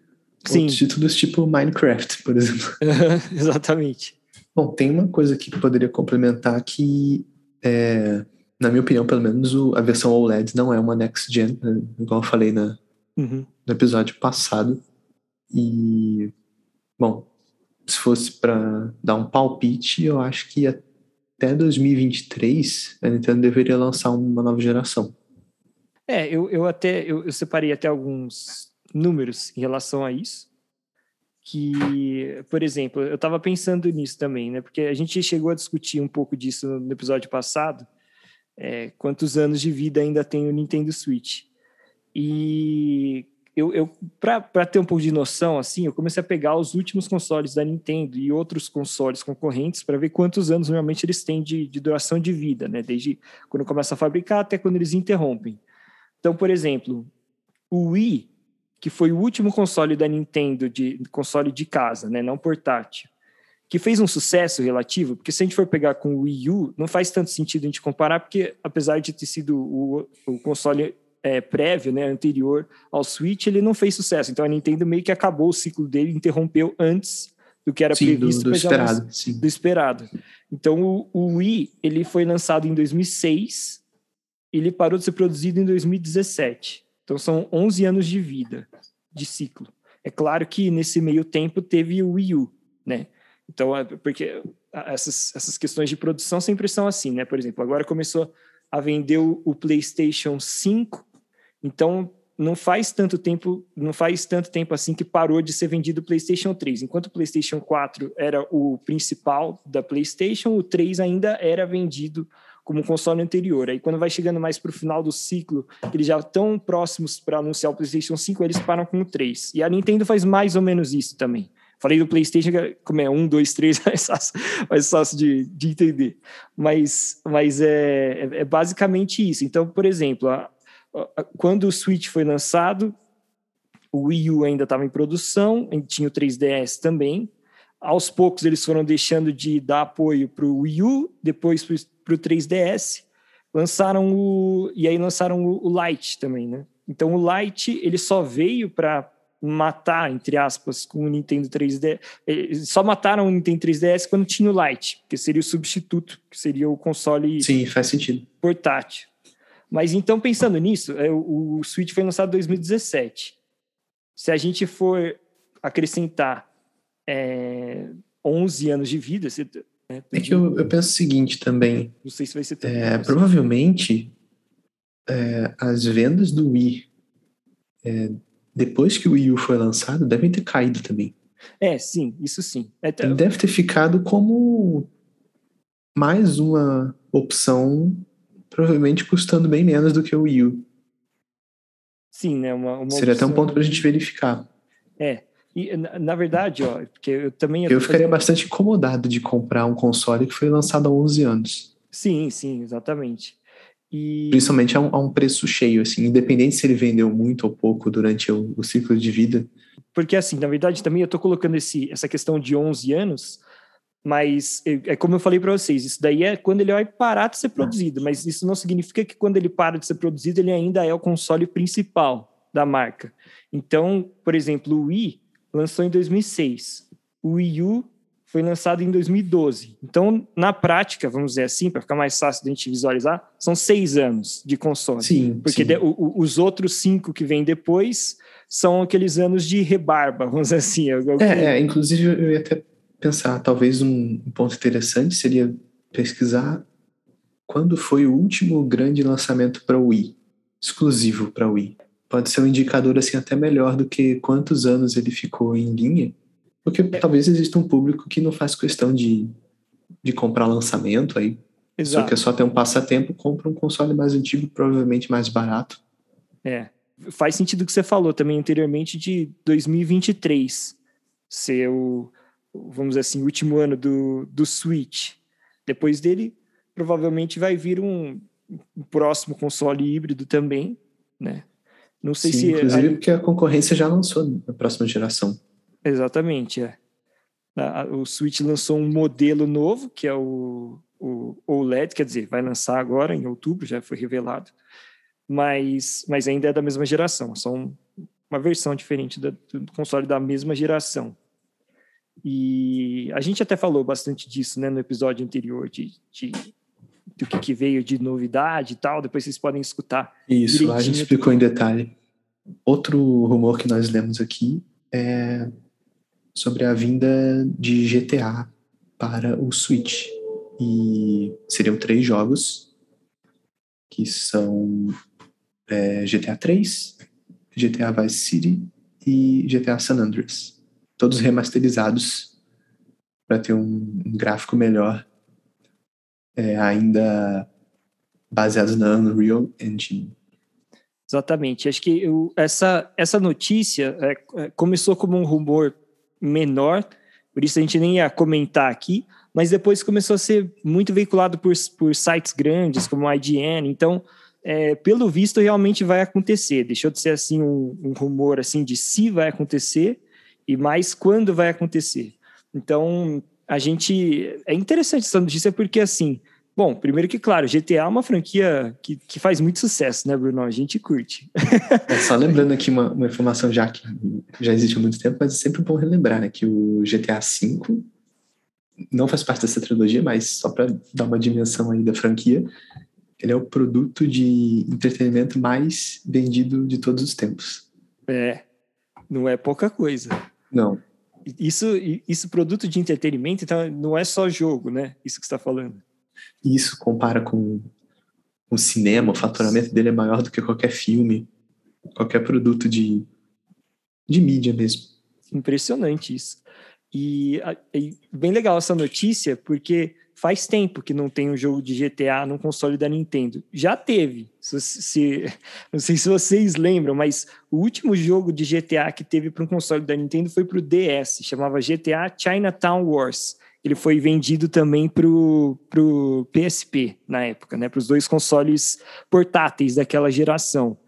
S2: Sim. títulos tipo Minecraft, por exemplo.
S1: Exatamente.
S2: Bom, tem uma coisa aqui que poderia complementar que, é, na minha opinião, pelo menos o, a versão OLED não é uma next gen, né, igual eu falei na, uhum. no episódio passado. E, bom, se fosse para dar um palpite, eu acho que até 2023 a Nintendo deveria lançar uma nova geração.
S1: É, eu, eu até eu, eu separei até alguns números em relação a isso. Que, por exemplo, eu estava pensando nisso também, né? Porque a gente chegou a discutir um pouco disso no episódio passado. É, quantos anos de vida ainda tem o Nintendo Switch? E eu, eu para ter um pouco de noção, assim, eu comecei a pegar os últimos consoles da Nintendo e outros consoles concorrentes para ver quantos anos normalmente eles têm de, de, duração de vida, né? Desde quando começa a fabricar até quando eles interrompem. Então, por exemplo, o Wii, que foi o último console da Nintendo, de console de casa, né, não portátil, que fez um sucesso relativo, porque se a gente for pegar com o Wii U, não faz tanto sentido a gente comparar, porque apesar de ter sido o, o console é, prévio, né, anterior ao Switch, ele não fez sucesso. Então a Nintendo meio que acabou o ciclo dele, interrompeu antes do que era
S2: sim,
S1: previsto.
S2: Do, do esperado, sim.
S1: Do esperado. Então, o, o Wii, ele foi lançado em 2006, ele parou de ser produzido em 2017. Então, são 11 anos de vida, de ciclo. É claro que nesse meio tempo teve o Wii U, né? Então, é porque essas, essas questões de produção sempre são assim, né? Por exemplo, agora começou a vender o, o PlayStation 5, então não faz tanto tempo, não faz tanto tempo assim que parou de ser vendido o PlayStation 3. Enquanto o PlayStation 4 era o principal da PlayStation, o 3 ainda era vendido como console anterior. Aí quando vai chegando mais para o final do ciclo, eles já estão próximos para anunciar o PlayStation 5, eles param com o 3. E a Nintendo faz mais ou menos isso também. Falei do PlayStation, como é um, dois, três, fácil, mais fácil de, de entender. Mas, mas é, é, é basicamente isso. Então, por exemplo, a, quando o Switch foi lançado, o Wii U ainda estava em produção, tinha o 3DS também. Aos poucos eles foram deixando de dar apoio para o Wii U, depois para o 3DS, lançaram o e aí lançaram o, Lite também, né? Então o Lite ele só veio para matar entre aspas com o Nintendo 3DS. Eles só mataram o Nintendo 3DS quando tinha o Lite, que seria o substituto, que seria o console
S2: Sim, faz sentido.
S1: portátil. Mas então, pensando nisso, é, o, o Switch foi lançado em 2017. Se a gente for acrescentar é, 11 anos de vida... Você,
S2: né, é que eu, eu, penso o seguinte também.
S1: Não sei se vai ser tão
S2: é, Provavelmente, é, as vendas do Wii, é, depois que o Wii U foi lançado, devem ter caído também.
S1: É, sim, isso sim. É,
S2: Ele deve ter ficado como mais uma opção provavelmente custando bem menos do que o Wii U.
S1: Sim, né? Uma, uma
S2: Seria opção... até um ponto para a gente verificar.
S1: É. E, na, na, verdade, ó, porque eu também...
S2: Eu, eu ficaria fazendo... bastante incomodado de comprar um console que foi lançado há 11 anos.
S1: Sim, sim, exatamente. E...
S2: Principalmente a um, a um, preço cheio, assim, independente se ele vendeu muito ou pouco durante o, o ciclo de vida.
S1: Porque, assim, na verdade, também eu estou colocando esse, essa questão de 11 anos mas é como eu falei para vocês, isso daí é quando ele vai parar de ser produzido, mas isso não significa que quando ele para de ser produzido, ele ainda é o console principal da marca. Então, por exemplo, o Wii lançou em 2006, o Wii U foi lançado em 2012. Então, na prática, vamos dizer assim, para ficar mais fácil de a gente visualizar, são seis anos de console.
S2: Sim.
S1: Porque
S2: sim.
S1: De, o, os outros cinco que vêm depois são aqueles anos de rebarba, vamos dizer assim.
S2: É, é, é inclusive eu ia até pensar, talvez um ponto interessante seria pesquisar quando foi o último grande lançamento para o Wii, exclusivo para o Wii. Pode ser um indicador assim até melhor do que quantos anos ele ficou em linha, porque talvez exista um público que não faz questão de, de comprar lançamento aí. Exato. Só que é só ter um passatempo, compra um console mais antigo, provavelmente mais barato.
S1: É. Faz sentido o que você falou também anteriormente de 2023 ser o, vamos dizer assim, último ano do, do Switch. Depois dele, provavelmente vai vir um, um próximo console híbrido também, né?
S2: Não sei Sim, se. Inclusive, a... porque a concorrência já lançou na próxima geração.
S1: Exatamente, é. O Switch lançou um modelo novo, que é o, o OLED, quer dizer, vai lançar agora em outubro, já foi revelado, mas, mas ainda é da mesma geração, só um, uma versão diferente do console da mesma geração. E a gente até falou bastante disso né, no episódio anterior, de, de do que, que, veio de novidade e tal. Depois vocês podem escutar.
S2: Isso, lá a gente explicou em detalhe. Outro rumor que nós lemos aqui é sobre a vinda de GTA para o Switch. E seriam três jogos, que são é, GTA 3, GTA Vice City e GTA San Andreas todos remasterizados para ter um, um, gráfico melhor, é, ainda baseados na Unreal Engine.
S1: Exatamente. Acho que eu, essa, essa notícia é, é, começou como um rumor menor, por isso a gente nem ia comentar aqui, mas depois começou a ser muito veiculado por, por sites grandes como a IGN. Então, é, pelo visto, realmente vai acontecer. Deixou de ser assim um, um rumor assim de se vai acontecer e mais quando vai acontecer. Então, a gente. É interessante essa notícia porque, assim, Bom, primeiro que, claro, GTA é uma franquia que, que faz muito sucesso, né, Bruno? A gente curte.
S2: É, só lembrando aqui uma, uma informação já que já existe há muito tempo, mas é sempre bom relembrar, né, que o GTA V não faz parte dessa trilogia, mas só para dar uma dimensão aí da franquia, ele é o produto de entretenimento mais vendido de todos os tempos.
S1: É, não é pouca coisa.
S2: Não.
S1: Isso, isso produto de entretenimento, então não é só jogo, né? Isso que você está falando.
S2: Isso compara com o cinema, o faturamento dele é maior do que qualquer filme, qualquer produto de, de mídia mesmo.
S1: Impressionante isso. E, e bem legal essa notícia, porque faz tempo que não tem um jogo de GTA num console da Nintendo. Já teve, se, se, não sei se vocês lembram, mas o último jogo de GTA que teve para um console da Nintendo foi para o DS, chamava GTA Chinatown Wars ele foi vendido também para o PSP na época, né? Para os dois consoles portáteis daquela geração.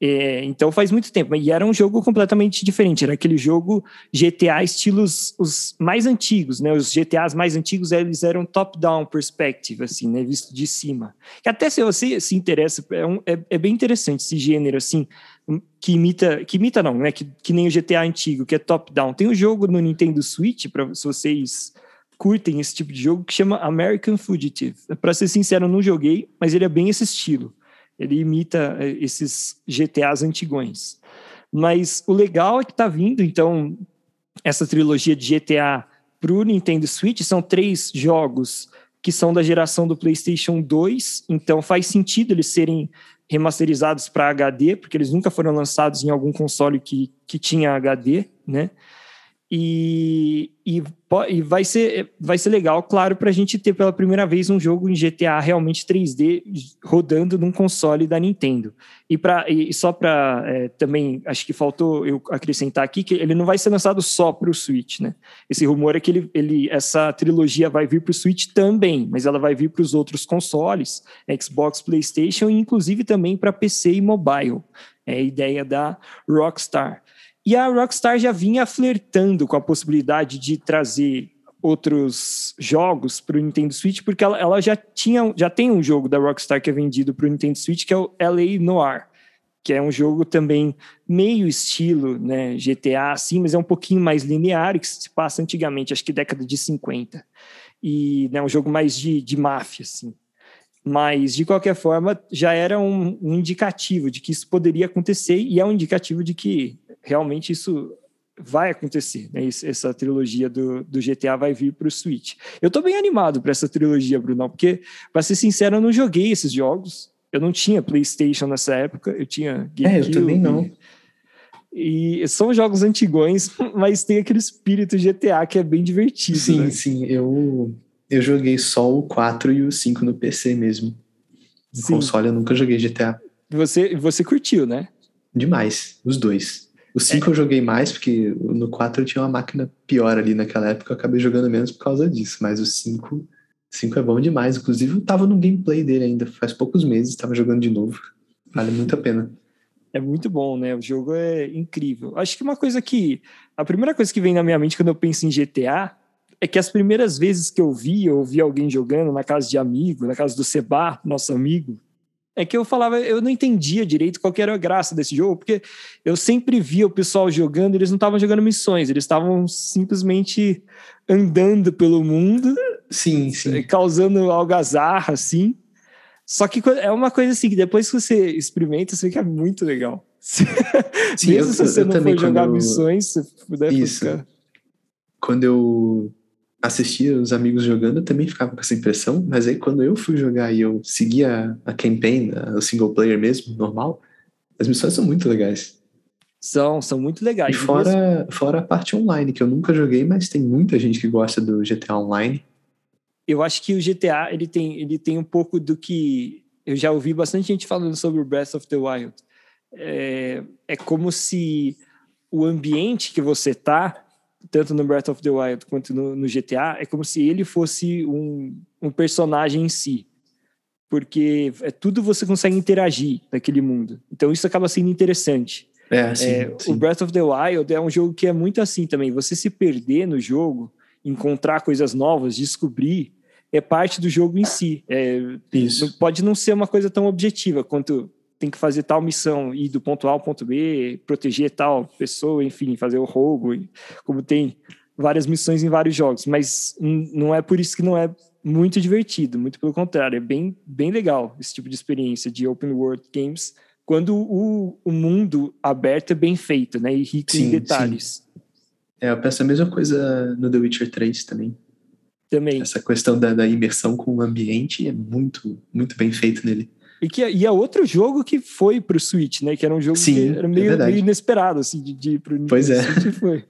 S1: É, então faz muito tempo, e era um jogo completamente diferente. Era aquele jogo GTA estilos os mais antigos, né? Os GTAs mais antigos eles eram top-down perspective, assim, né? Visto de cima. Que até se você se interessa, é, um, é, é, bem interessante esse gênero, assim, que imita, que imita não, né? Que, que nem o GTA antigo, que é top-down. Tem um jogo no Nintendo Switch para se vocês curtem esse tipo de jogo que chama American Fugitive. Para ser sincero, eu não joguei, mas ele é bem esse estilo. Ele imita eh, esses GTAs antigões. Mas o legal é que está vindo, então, essa trilogia de GTA para o Nintendo Switch. São três jogos que são da geração do PlayStation 2, então faz sentido eles serem remasterizados para HD, porque eles nunca foram lançados em algum console que, que tinha HD, né? E, e, e, vai, ser, vai ser legal, claro, para a gente ter pela primeira vez um jogo em GTA realmente 3D rodando num console da Nintendo. E, pra, e só para é, também, acho que faltou eu acrescentar aqui que ele não vai ser lançado só para o Switch, né? Esse rumor é que ele, ele, essa trilogia vai vir para o Switch também, mas ela vai vir para os outros consoles, Xbox, PlayStation e inclusive também para PC e mobile. É a ideia da Rockstar. E a Rockstar já vinha flertando com a possibilidade de trazer outros jogos para o Nintendo Switch, porque ela, ela, já tinha, já tem um jogo da Rockstar que é vendido para o Nintendo Switch, que é o LA Noir, que é um jogo também meio estilo né, GTA, assim, mas é um pouquinho mais linear, que se passa antigamente, acho que década de 50. E é né, um jogo mais de, de máfia, assim. Mas, de qualquer forma, já era um, um indicativo de que isso poderia acontecer, e é um indicativo de que realmente isso vai acontecer, né? Essa trilogia do, do GTA vai vir para o Switch. Eu estou bem animado para essa trilogia, Bruno, porque, para ser sincero, eu não joguei esses jogos. Eu não tinha PlayStation nessa época, eu tinha
S2: GameCube. É, eu também não.
S1: E, e são jogos antigões, mas tem aquele espírito GTA que é bem divertido.
S2: Sim,
S1: né?
S2: sim. Eu, eu joguei só o 4 e o 5 no PC mesmo. No sim. console eu nunca joguei GTA.
S1: Você, você curtiu, né?
S2: Demais, os dois. O 5 é. eu joguei mais, porque no 4 eu tinha uma máquina pior ali naquela época, eu acabei jogando menos por causa disso. Mas o 5, 5 é bom demais. Inclusive, eu tava no gameplay dele ainda, faz poucos meses, tava jogando de novo. Vale muito a pena.
S1: É muito bom, né? O jogo é incrível. Acho que uma coisa que. A primeira coisa que vem na minha mente quando eu penso em GTA é que as primeiras vezes que eu vi, eu vi alguém jogando na casa de amigo, na casa do Seba, nosso amigo, é que eu falava, eu não entendia direito qual era a graça desse jogo, porque eu sempre via o pessoal jogando, eles não estavam jogando missões, eles estavam simplesmente andando pelo mundo,
S2: sim, sim.
S1: causando algazarra, assim. Só que é uma coisa assim, que depois que você experimenta, você fica muito legal. Sim, Mesmo eu, se você eu, não for jogar eu... missões, você puder
S2: Isso. Ficar... Quando eu assistia os amigos jogando, eu também ficava com essa impressão, mas aí quando eu fui jogar e eu seguia a campaign, o single player mesmo, normal, as missões são muito legais.
S1: São, são muito legais.
S2: E fora, fora a parte online, que eu nunca joguei, mas tem muita gente que gosta do GTA Online.
S1: Eu acho que o GTA, ele tem, ele tem um pouco do que... Eu já ouvi bastante gente falando sobre o Breath of the Wild. É, é como se o ambiente que você tá tanto no Breath of the Wild quanto no, no GTA, é como se ele fosse um, um, personagem em si. Porque é tudo você consegue interagir naquele mundo. Então isso acaba sendo interessante.
S2: É, sim, é,
S1: sim. O Breath of the Wild é um jogo que é muito assim também. Você se perder no jogo, encontrar coisas novas, descobrir, é parte do jogo em si. É,
S2: Isso.
S1: Pode não ser uma coisa tão objetiva quanto tem que fazer tal missão, ir do ponto A ao ponto B, proteger tal pessoa, enfim, fazer o roubo, como tem várias missões em vários jogos, mas não é por isso que não é muito divertido, muito pelo contrário, é bem, bem legal esse tipo de experiência de open world games, quando o, o mundo aberto é bem feito, né, e rico sim, em detalhes.
S2: Sim. É, eu penso a mesma coisa no The Witcher 3 também.
S1: Também.
S2: Essa questão da, da imersão com o ambiente é muito, muito bem feito nele.
S1: E, que, e é outro jogo que foi pro Switch, né? Que era um jogo
S2: Sim,
S1: que era meio,
S2: é
S1: meio inesperado, assim, de, de ir pro
S2: pois é.
S1: Switch foi.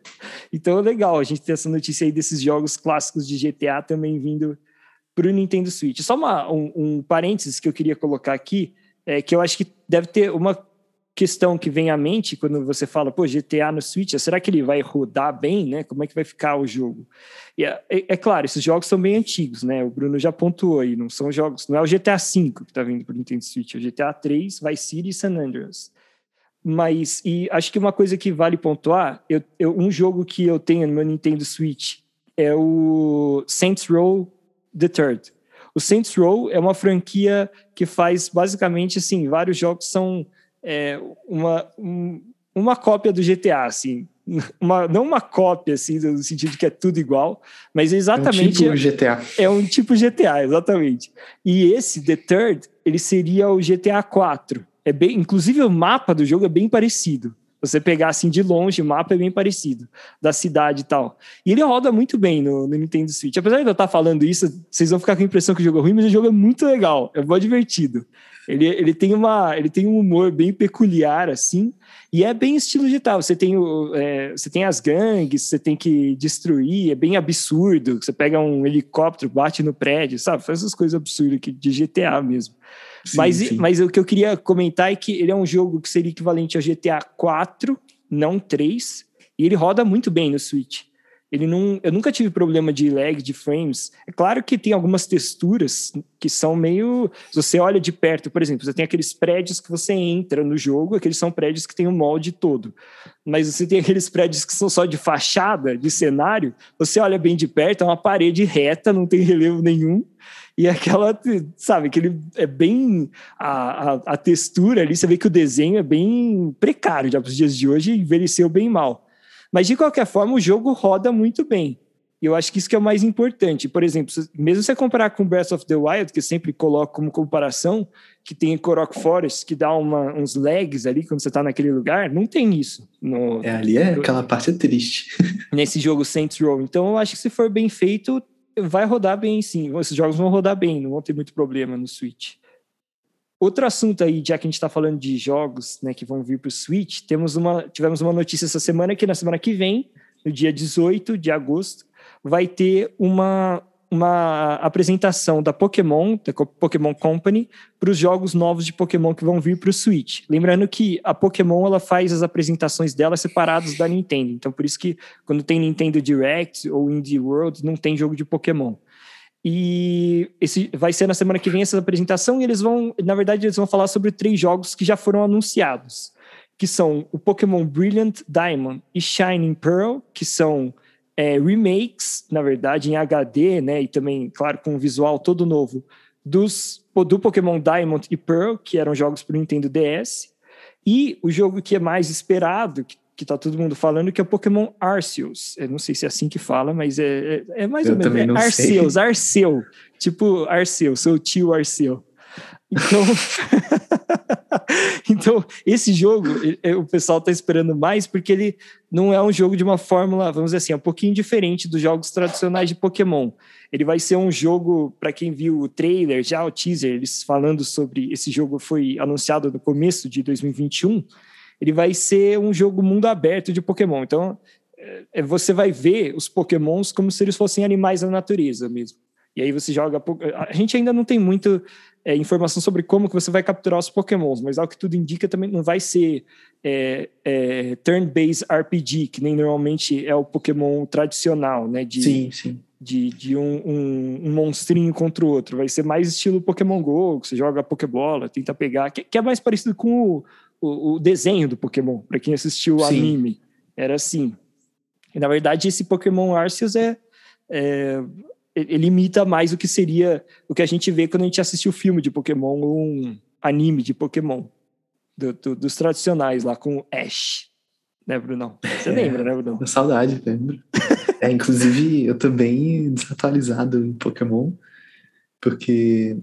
S1: Então é legal a gente ter essa notícia aí desses jogos clássicos de GTA também vindo pro Nintendo Switch. Só uma, um, um parênteses que eu queria colocar aqui, é que eu acho que deve ter uma questão que vem à mente quando você fala, pô, GTA no Switch, será que ele vai rodar bem, né? Como é que vai ficar o jogo? E é, é, é claro, esses jogos são bem antigos, né? O Bruno já pontuou aí, não são jogos, não é o GTA V que tá vindo pro Nintendo Switch, é o GTA 3, Vice City e San Andreas. Mas, e acho que uma coisa que vale pontuar, eu, eu, um jogo que eu tenho no meu Nintendo Switch é o Saints Row The Third. O Saints Row é uma franquia que faz basicamente assim, vários jogos são é, uma, um, uma cópia do GTA, assim. Uma, não uma cópia, assim, no sentido que é tudo igual, mas exatamente.
S2: É um tipo GTA.
S1: É um tipo GTA, exatamente. E esse, The Third, ele seria o GTA 4. É bem, inclusive o mapa do jogo é bem parecido. Você pegar assim de longe, o mapa é bem parecido, da cidade e tal. E ele roda muito bem no, no Nintendo Switch. Apesar de eu estar falando isso, vocês vão ficar com a impressão que o jogo é ruim, mas o jogo é muito legal, é bom divertido. Ele, ele, tem uma, ele tem um humor bem peculiar, assim, e é bem estilo digital. Você tem, o, é, você tem as gangues, você tem que destruir, é bem absurdo. Você pega um helicóptero, bate no prédio, sabe? Faz essas coisas absurdas aqui de GTA mesmo. Sim, mas, sim. mas o que eu queria comentar é que ele é um jogo que seria equivalente ao GTA 4, não 3, e ele roda muito bem no Switch. Ele não, eu nunca tive problema de lag, de frames. É claro que tem algumas texturas que são meio. Se você olha de perto, por exemplo, você tem aqueles prédios que você entra no jogo, aqueles são prédios que tem o um molde todo. Mas você tem aqueles prédios que são só de fachada, de cenário, você olha bem de perto, é uma parede reta, não tem relevo nenhum. E aquela, sabe, aquele é bem. A, a, a textura ali, você vê que o desenho é bem precário já para os dias de hoje, envelheceu bem mal. Mas, de qualquer forma, o jogo roda muito bem. E eu acho que isso que é o mais importante. Por exemplo, mesmo você comparar com Breath of the Wild, que eu sempre coloco como comparação, que tem Korok Forest, que dá uma, uns lags ali quando você está naquele lugar, não tem isso. No,
S2: é, ali é aquela parte triste.
S1: Nesse jogo Saints Row. Então, eu acho que se for bem feito, vai rodar bem sim. Esses jogos vão rodar bem, não vão ter muito problema no Switch. Outro assunto aí, já que a gente está falando de jogos né, que vão vir para o Switch, temos uma, tivemos uma notícia essa semana que na semana que vem, no dia 18 de agosto, vai ter uma, uma apresentação da Pokémon, da Pokémon Company, para os jogos novos de Pokémon que vão vir para o Switch. Lembrando que a Pokémon ela faz as apresentações dela separadas da Nintendo, então por isso que quando tem Nintendo Direct ou Indie World não tem jogo de Pokémon. E esse vai ser na semana que vem essa apresentação e eles vão, na verdade, eles vão falar sobre três jogos que já foram anunciados, que são o Pokémon Brilliant Diamond e Shining Pearl, que são é, remakes, na verdade, em HD, né, e também, claro, com um visual todo novo dos do Pokémon Diamond e Pearl, que eram jogos para o Nintendo DS, e o jogo que é mais esperado, que que tá todo mundo falando, que é o Pokémon Arceus. Eu não sei se é assim que fala, mas é, é, é mais
S2: Eu
S1: ou menos.
S2: É
S1: Arceus, sei. Arceu. Tipo Arceu, seu tio Arceu. Então, então esse jogo o pessoal está esperando mais porque ele não é um jogo de uma fórmula, vamos dizer assim, é um pouquinho diferente dos jogos tradicionais de Pokémon. Ele vai ser um jogo, para quem viu o trailer, já o teaser, eles falando sobre esse jogo foi anunciado no começo de 2021 ele vai ser um jogo mundo aberto de Pokémon. Então, é, você vai ver os Pokémons como se eles fossem animais da natureza mesmo. E aí você joga. A gente ainda não tem muita é, informação sobre como que você vai capturar os Pokémons, mas ao que tudo indica também não vai ser é, é, turn-based RPG, que nem normalmente é o Pokémon tradicional, né? De,
S2: sim, sim.
S1: De, de um, um, um, monstrinho contra o outro. Vai ser mais estilo Pokémon GO, que você joga Pokébola, tenta pegar, que, que é mais parecido com o, o, o desenho do Pokémon, para quem assistiu o anime. Era assim. E, na verdade, esse Pokémon Arceus é, é, ele imita mais o que seria o que a gente vê quando a gente assiste o filme de Pokémon ou um anime de Pokémon. Do, do, dos tradicionais lá com Ash. Né, Brunão? Você é, lembra, né, Brunão?
S2: Saudade, lembro. é, inclusive, eu tô bem desatualizado em Pokémon, porque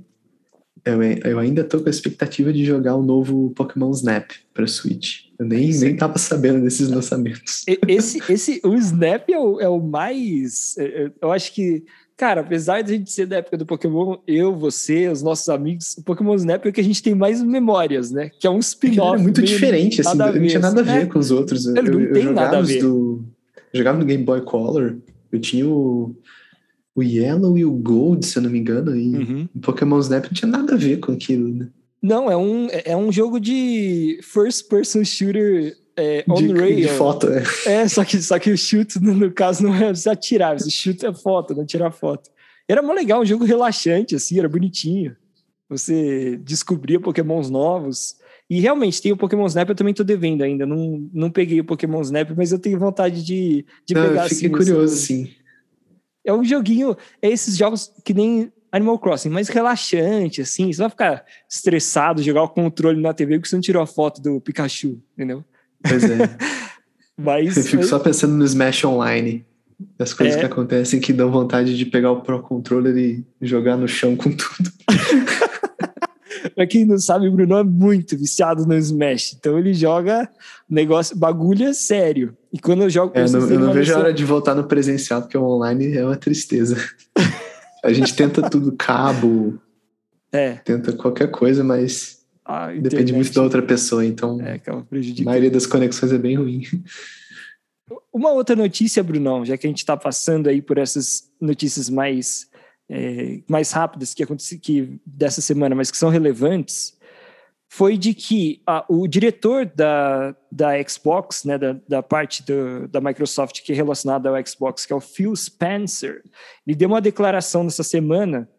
S2: eu, eu ainda tô com a expectativa de jogar o novo Pokémon Snap para Switch. Eu nem, nem tava sabendo desses lançamentos.
S1: Esse, esse, o Snap é o, é o mais. É, é, eu acho que Cara, apesar de a gente ser da época do Pokémon, eu, você, os nossos amigos, o Pokémon Snap é o que a gente tem mais memórias, né? Que é um spin-off.
S2: É muito diferente, assim, não tinha nada a ver é. com os outros.
S1: Ele eu, não tem eu nada a ver. Do,
S2: eu jogava no Game Boy Color, eu tinha o, o Yellow e o Gold, se eu não me engano, e uhum. o Pokémon Snap não tinha nada a ver com aquilo, né?
S1: Não, é um, é um jogo de first person shooter é, on
S2: de,
S1: rail.
S2: De foto, é.
S1: É, só que, só que o chute, no, no caso, não é você atirar, você chuta é foto, não tirar foto. Era muito legal, um jogo relaxante, assim, era bonitinho. Você descobria pokémons novos. E realmente, tem o Pokémon Snap, eu também tô devendo ainda. Não, não peguei o Pokémon Snap, mas eu tenho vontade de, de não, pegar.
S2: Eu fiquei assim, curioso, assim. sim.
S1: É um joguinho, é esses jogos que nem Animal Crossing, mais relaxante, assim. Você vai ficar estressado, jogar o controle na TV porque você não tirou a foto do Pikachu, entendeu?
S2: Pois é.
S1: Mas,
S2: eu fico só pensando no Smash Online. Das coisas é. que acontecem que dão vontade de pegar o Pro Controller e jogar no chão com tudo.
S1: pra quem não sabe, o Bruno é muito viciado no Smash. Então ele joga negócio, bagulho é sério. E quando eu jogo
S2: é, não, Eu não vejo a hora de voltar no presencial, porque o online é uma tristeza. a gente tenta tudo, cabo,
S1: é.
S2: tenta qualquer coisa, mas Depende muito da outra pessoa, então
S1: é,
S2: a maioria das conexões é bem ruim.
S1: Uma outra notícia, Brunão, já que a gente está passando aí por essas notícias mais, é, mais rápidas que aconteci que dessa semana, mas que são relevantes, foi de que a, o diretor da, da Xbox, né, da, da parte do, da Microsoft que é relacionada ao Xbox, que é o Phil Spencer, ele deu uma declaração nessa semana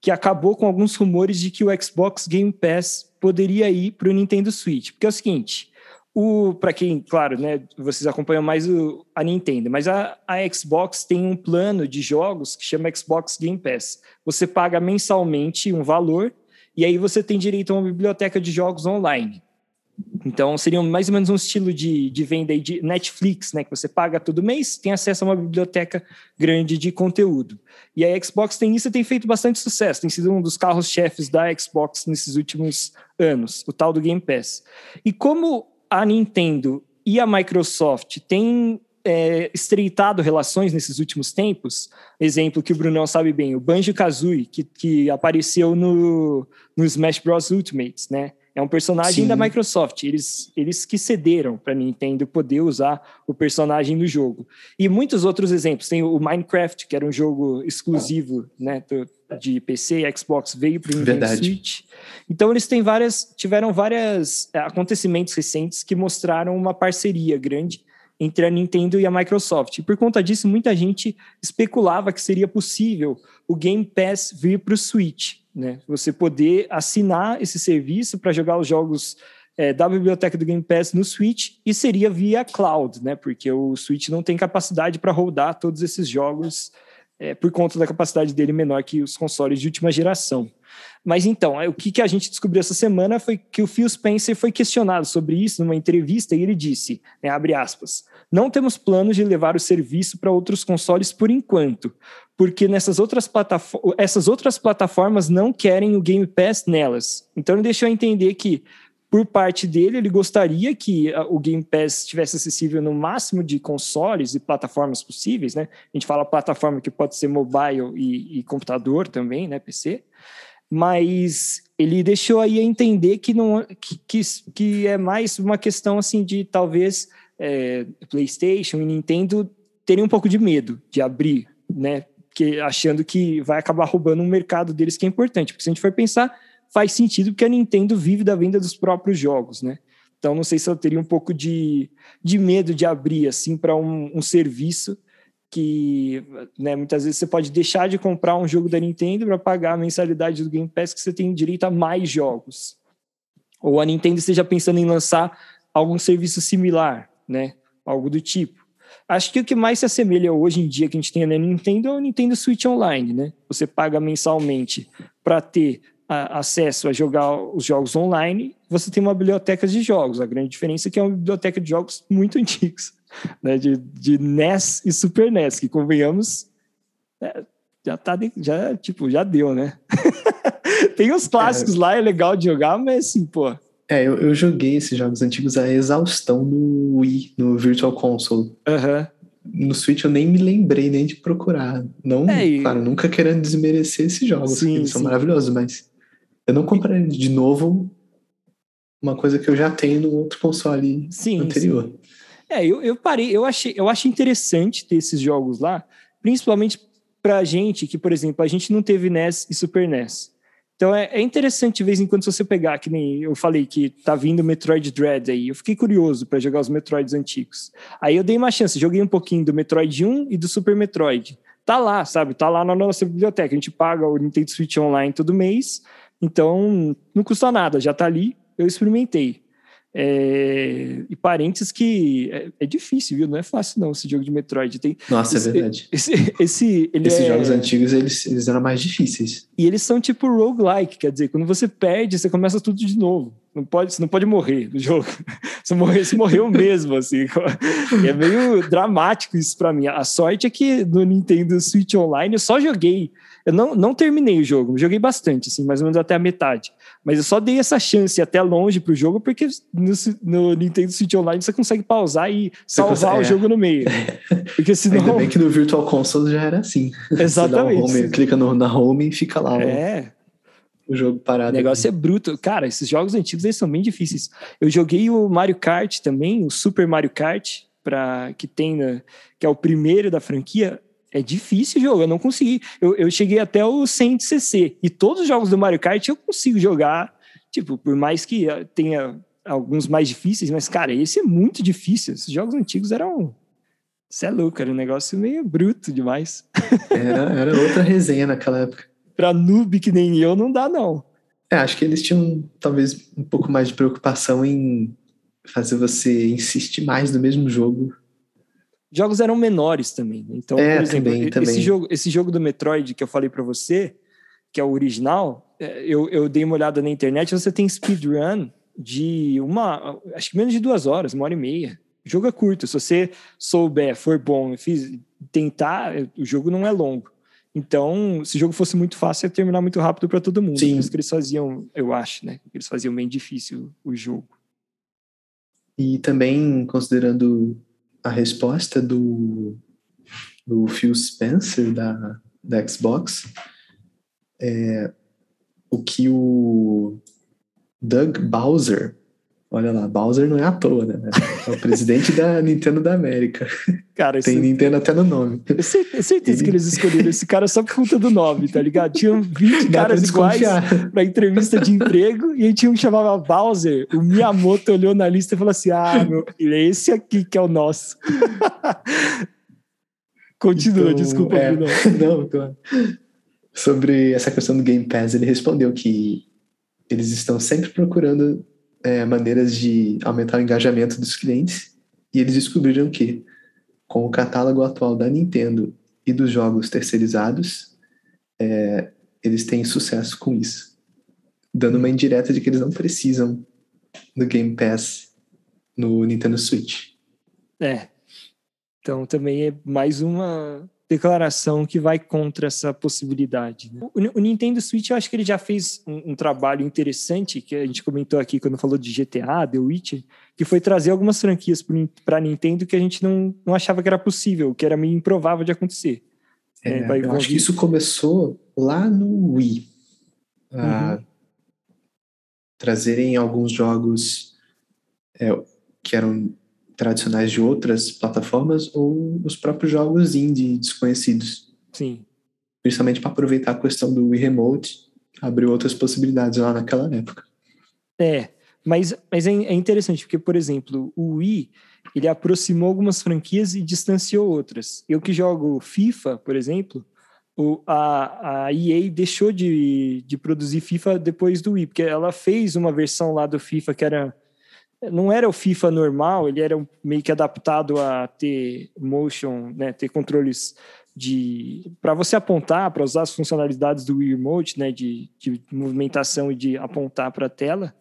S1: que acabou com alguns rumores de que o Xbox Game Pass poderia ir para o Nintendo Switch. Porque é o seguinte, o para quem, claro, né, vocês acompanham mais o, a Nintendo, mas a, a Xbox tem um plano de jogos que chama Xbox Game Pass. Você paga mensalmente um valor e aí você tem direito a uma biblioteca de jogos online. Então, seria mais ou menos um estilo de, de venda de Netflix, né? Que você paga todo mês, tem acesso a uma biblioteca grande de conteúdo. E a Xbox tem isso e tem feito bastante sucesso. Tem sido um dos carros-chefes da Xbox nesses últimos anos, o tal do Game Pass. E como a Nintendo e a Microsoft têm é, estreitado relações nesses últimos tempos, exemplo que o Brunão sabe bem, o Banjo-Kazooie, que, que apareceu no, no Smash Bros. Ultimate, né? É um personagem Sim. da Microsoft. Eles, eles que cederam para a Nintendo poder usar o personagem no jogo. E muitos outros exemplos. Tem o Minecraft, que era um jogo exclusivo né, de PC e Xbox, veio para o Nintendo Switch. Então eles têm várias, tiveram vários é, acontecimentos recentes que mostraram uma parceria grande entre a Nintendo e a Microsoft. E por conta disso, muita gente especulava que seria possível o Game Pass vir para o Switch né? Você poder assinar esse serviço para jogar os jogos é, da biblioteca do Game Pass no Switch e seria via cloud, né? Porque o Switch não tem capacidade para rodar todos esses jogos é, por conta da capacidade dele menor que os consoles de última geração. Mas então, o que, que a gente descobriu essa semana foi que o Phil Spencer foi questionado sobre isso numa entrevista e ele disse, né, abre aspas, não temos planos de levar o serviço para outros consoles por enquanto, porque nessas outras essas outras plataformas não querem o Game Pass nelas. Então ele deixou entender que por parte dele, ele gostaria que o Game Pass estivesse acessível no máximo de consoles e plataformas possíveis, né? A gente fala plataforma que pode ser mobile e, e computador também, né? PC. Mas ele deixou aí a entender que não que, que, que é mais uma questão assim de talvez é, PlayStation e Nintendo terem um pouco de medo de abrir, né? Que, achando que vai acabar roubando um mercado deles que é importante. Porque se a gente for pensar, faz sentido porque a Nintendo vive da venda dos próprios jogos, né? Então não sei se eu teria um pouco de, de medo de abrir assim para um, um, serviço que né, muitas vezes você pode deixar de comprar um jogo da Nintendo para pagar a mensalidade do Game Pass que você tem direito a mais jogos. Ou a Nintendo esteja pensando em lançar algum serviço similar, né? Algo do tipo. Acho que o que mais se assemelha hoje em dia que a gente tem na Nintendo é o Nintendo Switch Online, né? Você paga mensalmente para ter a, acesso a jogar os jogos online, você tem uma biblioteca de jogos. A grande diferença é que é uma biblioteca de jogos muito antigos, né? De, de NES e Super NES, que convenhamos, é, já tá, já, tipo, já deu, né? tem os clássicos é. lá, é legal de jogar, mas assim, pô,
S2: é, eu, eu joguei esses jogos antigos a exaustão no Wii, no Virtual Console.
S1: Uhum.
S2: No Switch eu nem me lembrei nem de procurar. Não, é, e... claro, nunca querendo desmerecer esses jogos, sim, eles sim. são maravilhosos, mas eu não compraria de novo uma coisa que eu já tenho no outro console sim, anterior. Sim.
S1: É, eu, eu parei, eu achei, eu achei interessante ter esses jogos lá, principalmente pra gente que, por exemplo, a gente não teve NES e Super NES. Então é, é, interessante de vez em quando se você pegar, que nem eu falei que tá vindo Metroid Dread aí. Eu fiquei curioso para jogar os Metroids antigos. Aí eu dei uma chance, joguei um pouquinho do Metroid 1 e do Super Metroid. Tá lá, sabe? Tá lá na nossa biblioteca. A gente paga o Nintendo Switch Online todo mês. Então não custa nada, já tá ali. Eu experimentei. É, e parênteses que é, é, difícil, viu? Não é fácil, não, esse jogo de Metroid. Tem,
S2: Nossa, é esse, é verdade.
S1: Esse, esse,
S2: Esses
S1: é,
S2: jogos antigos, eles, eles eram mais difíceis.
S1: E eles são tipo roguelike, quer dizer, quando você perde, você começa tudo de novo. Não pode, você não pode morrer no jogo. Se morrer, você morreu mesmo, assim. é meio dramático isso para mim. A sorte é que no Nintendo Switch Online eu só joguei eu não, não terminei o jogo, joguei bastante, assim, mais ou menos até a metade. Mas eu só dei essa chance até longe pro jogo, porque no, no Nintendo Switch Online você consegue pausar e salvar consegue, o é. jogo no meio. Porque senão...
S2: Ainda bem que no Virtual Console já era assim.
S1: Exatamente.
S2: Home, clica no, na home e fica lá.
S1: É.
S2: O jogo parado.
S1: O negócio aqui. é bruto. Cara, esses jogos antigos eles são bem difíceis. Eu joguei o Mario Kart também, o Super Mario Kart, pra, que tem, na, que é o primeiro da franquia é difícil o jogo, eu não consegui. Eu, eu cheguei até o 100 de CC. E todos os jogos do Mario Kart eu consigo jogar, tipo, por mais que tenha alguns mais difíceis, mas, cara, esse é muito difícil. Esses jogos antigos eram. Você é louco, era um negócio meio bruto demais.
S2: Era, era outra resenha naquela época.
S1: pra noob que nem eu, não dá, não.
S2: É, acho que eles tinham talvez um pouco mais de preocupação em fazer você insistir mais no mesmo jogo
S1: jogos eram menores também. Né? Então,
S2: é, por exemplo, também, também.
S1: Esse, jogo, esse jogo do Metroid que eu falei para você, que é o original, é, eu, eu dei uma olhada na internet, você tem speedrun de uma, acho que menos de duas horas, uma hora e meia. O jogo é curto, se você souber, for bom, fiz, tentar, o jogo não é longo. Então, se o jogo fosse muito fácil, ia terminar muito rápido para todo mundo.
S2: Sim.
S1: Por isso que eles faziam, eu acho, né? Eles faziam bem difícil o jogo.
S2: E também, considerando a resposta do, do Phil Spencer da, da Xbox, é, o que o Doug Bowser, olha lá, Bowser não é à toa, né? É o presidente da Nintendo da América.
S1: Cara,
S2: Tem Nintendo até no nome.
S1: Eu certeza Ele... que eles escolheram esse cara só por conta do nome, tá ligado? Tinham 20 caras iguais pra entrevista de emprego e aí tinha um que chamava Bowser. O Miyamoto olhou na lista e falou assim: Ah, meu filho, é esse aqui que é o nosso. Continua, então, desculpa.
S2: É, não, claro. Sobre essa questão do Game Pass, ele respondeu que eles estão sempre procurando é, maneiras de aumentar o engajamento dos clientes e eles descobriram que com o catálogo atual da Nintendo e dos jogos terceirizados, é, eles têm sucesso com isso. Dando uma indireta de que eles não precisam do Game Pass no Nintendo Switch.
S1: É. Então também é mais uma declaração que vai contra essa possibilidade. Né? O, o, Nintendo Switch, eu acho que ele já fez um, um, trabalho interessante, que a gente comentou aqui quando falou de GTA, The Witcher, que foi trazer algumas franquias para a Nintendo que a gente não, não achava que era possível, que era meio improvável de acontecer.
S2: É, é, eu acho que isso começou lá no Wii. Uhum. trazerem alguns jogos é, que eram tradicionais de outras plataformas ou os próprios jogos indie desconhecidos.
S1: Sim.
S2: Principalmente para aproveitar a questão do Wii Remote, abriu outras possibilidades lá naquela época.
S1: É, mas, mas é, é interessante, porque, por exemplo, o Wii, ele aproximou algumas franquias e distanciou outras. Eu que jogo FIFA, por exemplo, o, a, a EA deixou de, de produzir FIFA depois do Wii, porque ela fez uma versão lá do FIFA que era não era o FIFA normal, ele era meio que adaptado a ter motion, né, ter controles de para você apontar, para usar as funcionalidades do Wii Remote, né, de, de movimentação e de apontar para a tela.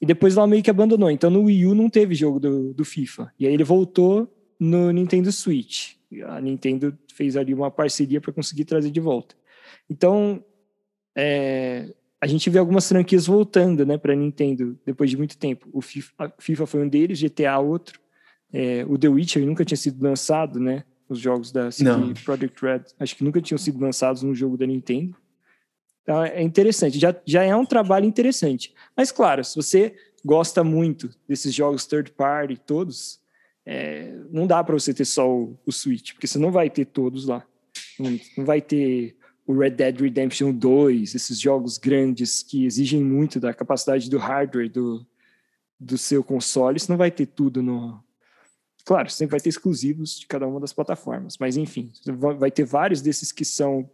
S1: E depois ela meio que abandonou. Então no Wii U não teve jogo do, do FIFA. E aí ele voltou no Nintendo Switch. A Nintendo fez ali uma parceria para conseguir trazer de volta. Então, é, a gente vê algumas franquias voltando, né, para Nintendo depois de muito tempo. O FIFA, FIFA foi um deles, GTA outro. É, o The Witcher nunca tinha sido lançado, né? Os jogos da CD Projekt Red, acho que nunca tinham sido lançados no jogo da Nintendo. Então é interessante, já, já é um trabalho interessante. Mas claro, se você gosta muito desses jogos third party todos, é, não dá para você ter só o, o Switch, porque você não vai ter todos lá. Não, não vai ter o Red Dead Redemption 2, esses jogos grandes que exigem muito da capacidade do hardware do, do seu console, você não vai ter tudo no. Claro, sempre vai ter exclusivos de cada uma das plataformas, mas enfim, vai ter vários desses que são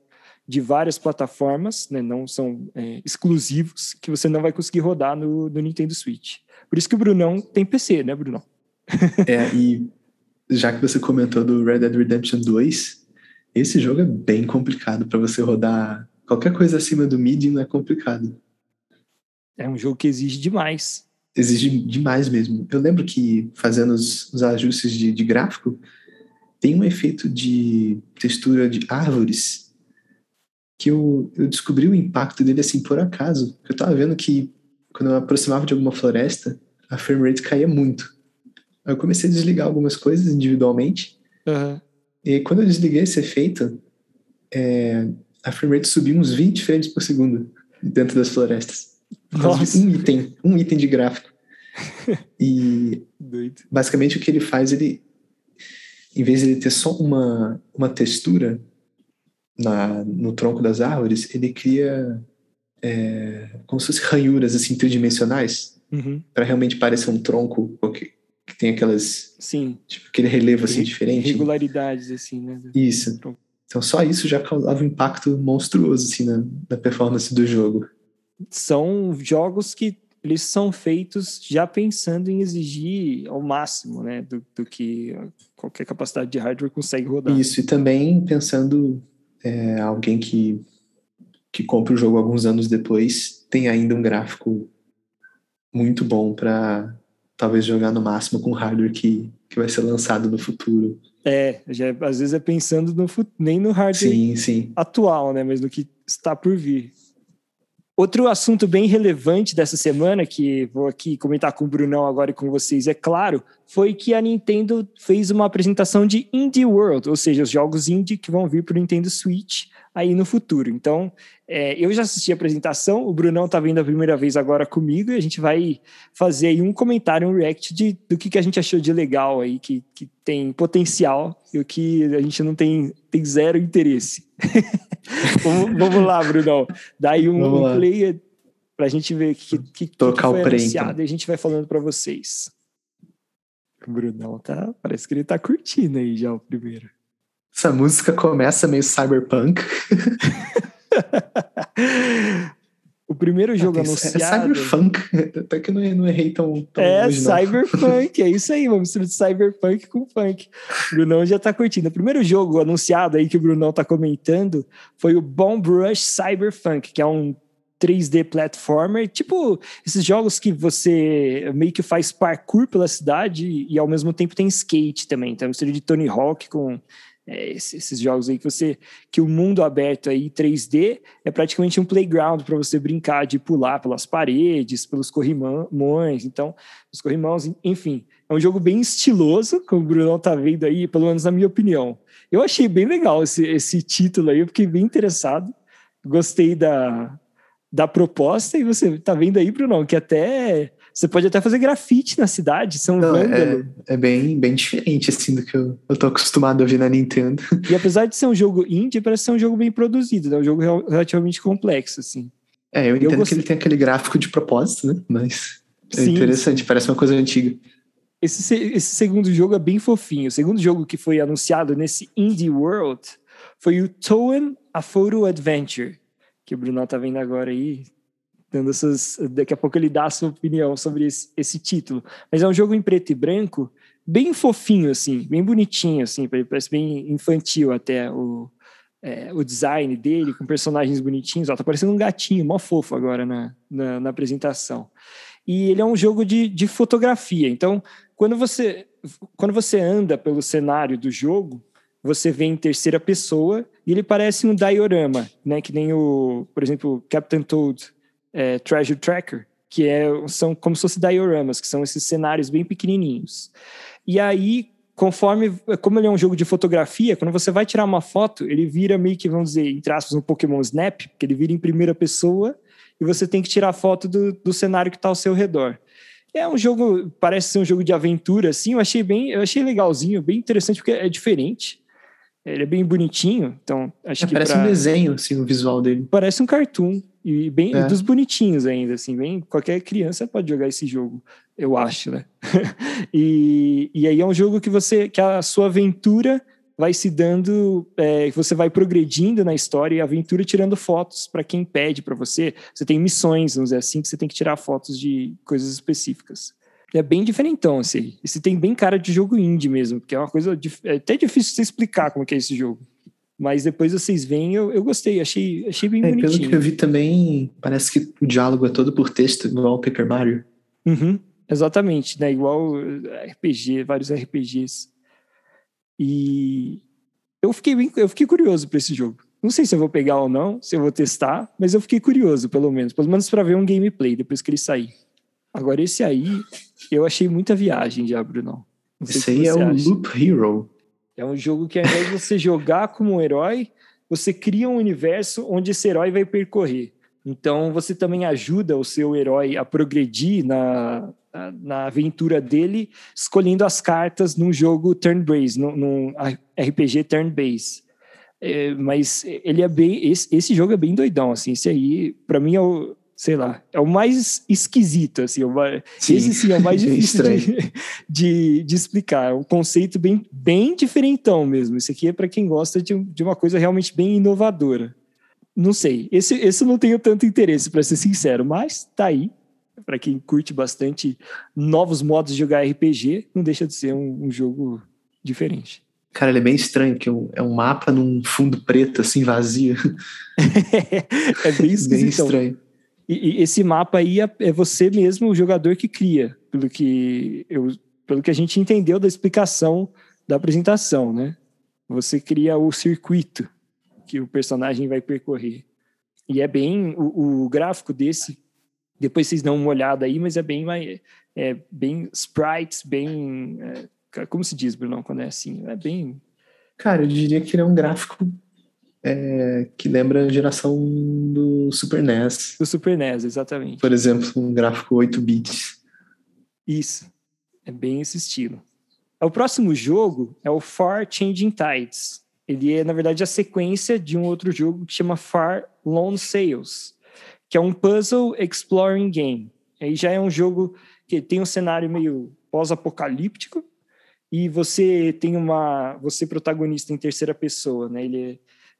S1: de várias plataformas, né, não são é, exclusivos, que você não vai conseguir rodar no, no Nintendo Switch. Por isso que o Brunão tem PC, né, Brunão?
S2: é, e já que você comentou do Red Dead Redemption 2, esse jogo é bem complicado para você rodar. Qualquer coisa acima do medium é complicado.
S1: É um jogo que exige demais.
S2: Exige demais mesmo. Eu lembro que fazendo os, os ajustes de, de gráfico, tem um efeito de textura de árvores que eu, eu descobri o impacto dele assim por acaso. Eu tava vendo que quando eu aproximava de alguma floresta, a frame rate caía muito. Aí eu comecei a desligar algumas coisas individualmente.
S1: Uhum.
S2: E quando eu desliguei esse efeito, é, a frame rate subiu uns 20 frames por segundo dentro das florestas.
S1: Nossa.
S2: Um item, um item de gráfico. E Doido. basicamente o que ele faz, ele em vez de ele ter só uma, uma textura na, no tronco das árvores, ele cria é, como se fossem ranhuras assim tridimensionais
S1: uhum.
S2: para realmente parecer um tronco que tem aquelas.
S1: Sim.
S2: Tipo, aquele relevo assim diferente.
S1: Regularidades, assim, né?
S2: Isso. Então só isso já causava um impacto monstruoso, assim, na, na performance do jogo.
S1: São jogos que eles são feitos já pensando em exigir ao máximo, né, do, do que qualquer capacidade de hardware consegue rodar.
S2: Isso, e também pensando é, alguém que, que compra o jogo alguns anos depois tem ainda um gráfico muito bom para talvez jogar no máximo com hardware que, que vai ser lançado no futuro.
S1: É, já, às vezes é pensando no, nem no hardware
S2: sim, sim.
S1: atual, né, mas no que está por vir. Outro assunto bem relevante dessa semana, que vou aqui comentar com o Brunão agora e com vocês, é claro, foi que a Nintendo fez uma apresentação de Indie World, ou seja, os jogos indie que vão vir para o Nintendo Switch aí no futuro. Então, é, eu já assisti a apresentação, o Brunão está vendo a primeira vez agora comigo e a gente vai fazer aí um comentário, um react de, do que, que a gente achou de legal aí, que, que tem potencial e o que a gente não tem, tem zero interesse. vamos, vamos, lá, Brunão. Dá aí um, um play para a gente ver o que, que, que, foi o anunciado então. e a gente vai falando para vocês. O Brunão tá, parece que ele tá curtindo aí já o primeiro.
S2: Essa música começa meio cyberpunk.
S1: o primeiro jogo é, anunciado.
S2: É cyberpunk, até que não, não errei tão. tão
S1: é, cyberpunk, é isso aí, vamos de cyberpunk com funk. O Brunão já tá curtindo. O primeiro jogo anunciado aí que o Brunão tá comentando foi o Bomb Rush Cyberpunk, que é um 3D platformer, tipo esses jogos que você meio que faz parkour pela cidade e ao mesmo tempo tem skate também. Então, seria de Tony Hawk com é, esses jogos aí que você que o mundo aberto aí 3D é praticamente um playground para você brincar de pular pelas paredes, pelos corrimões, então os corrimãos, enfim, é um jogo bem estiloso, como o Bruno tá vendo aí, pelo menos na minha opinião. Eu achei bem legal esse, esse título aí, eu fiquei bem interessado, gostei da, da proposta e você tá vendo aí, Bruno, que até você pode até fazer grafite na cidade, são Não,
S2: É, é, bem, bem diferente, assim, do que eu, eu tô acostumado a ver na Nintendo.
S1: E apesar de ser um jogo indie, parece ser um jogo bem produzido, né? Um jogo relativamente complexo, assim.
S2: É, eu entendo eu que ele tem aquele gráfico de propósito, né? Mas é sim, interessante, parece uma coisa antiga.
S1: Esse, esse segundo jogo é bem fofinho. O segundo jogo que foi anunciado nesse Indie World foi o Toem A Photo Adventure, que o Bruno tá vendo agora aí. Dando essas. Daqui a pouco ele dá a sua opinião sobre esse, esse título. Mas é um jogo em preto e branco, bem fofinho, assim, bem bonitinho, assim, parece bem infantil até o, é, o design dele, com personagens bonitinhos. Ó, tá parecendo um gatinho, mó fofo agora na, na, na apresentação. E ele é um jogo de, de fotografia. Então, quando você, quando você anda pelo cenário do jogo, você vê em terceira pessoa e ele parece um diorama, né? Que nem o, por exemplo, Captain Toad é, Treasure Tracker, que é, são como se fossem dioramas, que são esses cenários bem pequenininhos. E aí, conforme, como ele é um jogo de fotografia, quando você vai tirar uma foto, ele vira meio que, vamos dizer, entre aspas, um Pokémon Snap, que ele vira em primeira pessoa e você tem que tirar foto do, do cenário que está ao seu redor. É um jogo, parece ser um jogo de aventura, assim, eu achei bem, eu achei legalzinho, bem interessante, porque é diferente. Ele é bem bonitinho, então acho é, que.
S2: Parece
S1: pra...
S2: um desenho, assim, o visual dele.
S1: Parece um cartoon. E bem é. dos bonitinhos ainda, assim, bem. Qualquer criança pode jogar esse jogo, eu acho, né? e, e aí é um jogo que você. que a sua aventura vai se dando, é, você vai progredindo na história e a aventura tirando fotos para quem pede para você. Você tem missões, vamos dizer assim, que você tem que tirar fotos de coisas específicas. É bem diferentão, assim. Esse tem bem cara de jogo indie mesmo, porque é uma coisa. É até difícil você explicar como é, é esse jogo. Mas depois vocês veem, eu, eu gostei, achei, achei bem é, bonitinho.
S2: Pelo que eu vi também, parece que o diálogo é todo por texto, igual o Paper Mario.
S1: Uhum, exatamente, né? Igual RPG, vários RPGs. E eu fiquei, bem, eu fiquei curioso para esse jogo. Não sei se eu vou pegar ou não, se eu vou testar, mas eu fiquei curioso, pelo menos. Pelo menos para ver um gameplay depois que ele sair. Agora, esse aí, eu achei muita viagem, não.
S2: não esse aí é o acha. Loop Hero.
S1: É um jogo que ao invés de você jogar como um herói, você cria um universo onde esse herói vai percorrer. Então você também ajuda o seu herói a progredir na, na aventura dele, escolhendo as cartas num jogo turn-based, num, num RPG turn-based. É, mas ele é bem. Esse, esse, jogo é bem doidão, assim. Esse aí, para mim, é o, sei lá, é o mais esquisito, assim, o mais, esse sim é o mais difícil de, de, de, explicar, é um conceito bem, bem diferentão mesmo, esse aqui é para quem gosta de, de uma coisa realmente bem inovadora. Não sei, esse, esse eu não tenho tanto interesse, para ser sincero, mas tá aí, para quem curte bastante novos modos de jogar RPG, não deixa de ser um, um jogo diferente.
S2: Cara, ele é bem estranho, que é um mapa num fundo preto, assim, vazio.
S1: é bem, bem estranho. E, e esse mapa aí é, é, você mesmo, o jogador que cria, pelo que, eu, pelo que a gente entendeu da explicação da apresentação, né? Você cria o circuito que o personagem vai percorrer. E é bem o, o gráfico desse. Depois vocês dão uma olhada aí, mas é bem mais, é bem sprites, bem é, como se diz, Bruno, quando é assim, é bem.
S2: Cara, eu diria que ele é um gráfico é, que lembra a geração do Super NES.
S1: Do Super NES, exatamente.
S2: Por exemplo, um gráfico 8 bits.
S1: Isso. É bem esse estilo. O próximo jogo é o Far Changing Tides. Ele é, na verdade, a sequência de um outro jogo que chama Far Lone Sales, que é um puzzle exploring game. Aí já é um jogo que tem um cenário meio pós-apocalíptico e você tem uma você protagonista em terceira pessoa, né? Ele é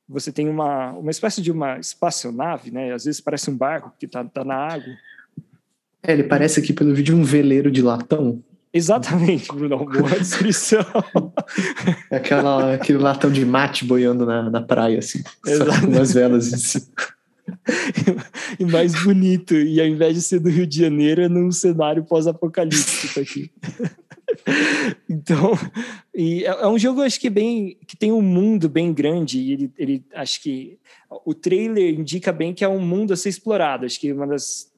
S1: você tem uma, uma espécie de uma espaçonave, né? Às vezes parece um barco que está tá na água.
S2: É, ele parece aqui pelo vídeo um veleiro de latão.
S1: Exatamente, Bruno, boa descrição.
S2: Aquela, aquele latão de mate boiando na, na praia, assim, Exatamente. com umas velas em
S1: e mais bonito, e ao invés de ser do Rio de Janeiro, é num cenário pós-apocalíptico aqui. então, é, é, um jogo acho que bem que tem um mundo bem grande e ele, ele acho que o trailer indica bem que é um mundo a ser explorado. Acho que uma das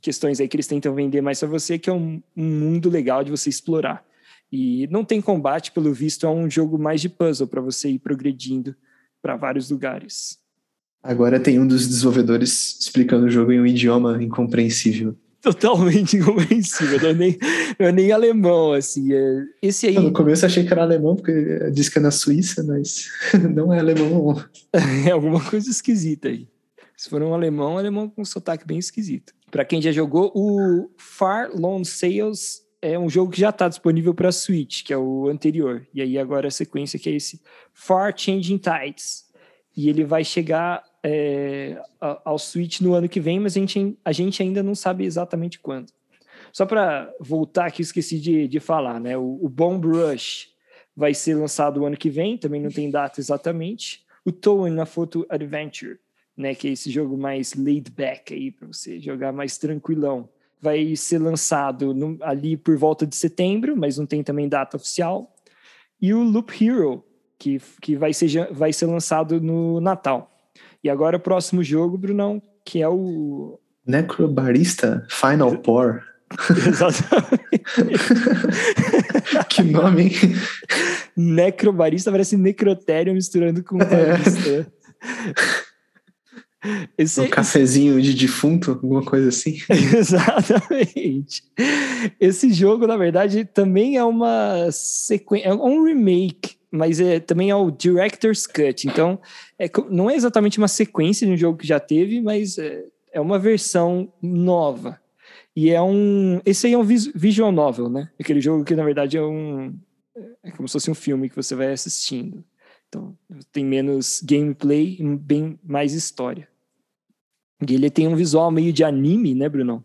S1: questões aí que eles tentam vender mais para você é que é um, um mundo legal de você explorar. E não tem combate, pelo visto, é um jogo mais de puzzle para você ir progredindo para vários lugares.
S2: Agora tem um dos desenvolvedores explicando o jogo em um idioma incompreensível
S1: totalmente incompreensível, não é nem, não é nem alemão, assim. É, esse aí...
S2: No começo achei que era alemão, porque diz que é na Suíça, mas não é alemão.
S1: É alguma coisa esquisita aí. Se for um alemão, alemão com um sotaque bem esquisito. Para quem já jogou, o Far Lone Sales é um jogo que já está disponível para Switch, que é o anterior. E aí agora a sequência que é esse Far Changing Tides. E ele vai chegar é, ao Switch no ano que vem, mas a gente, a gente ainda não sabe exatamente quando. Só para voltar aqui, esqueci de, de falar, né? O, o Bomb Rush vai ser lançado o ano que vem, também não tem data exatamente. O Toen na Photo Adventure, né? Que é esse jogo mais laid back aí, para você jogar mais tranquilão. Vai ser lançado no, ali por volta de setembro, mas não tem também data oficial. E o Loop Hero, que, que vai, ser, vai ser lançado no Natal. E agora o próximo jogo, Brunão, que é o.
S2: Necrobarista Final Pour.
S1: Exatamente.
S2: que nome, hein?
S1: Necrobarista parece necrotério misturando com barista. É.
S2: Esse, um cafezinho de defunto, alguma coisa assim.
S1: Exatamente. Esse jogo, na verdade, também é uma sequência, é um remake, mas é, também é o Director's Cut. Então, é, não é exatamente uma sequência de um jogo que já teve, mas é, é uma versão nova. E é um. Esse aí é um visual novel, né? Aquele jogo que, na verdade, é um. É como se fosse um filme que você vai assistindo. Então, tem menos gameplay e bem mais história. E ele tem um visual meio de anime, né, Brunão?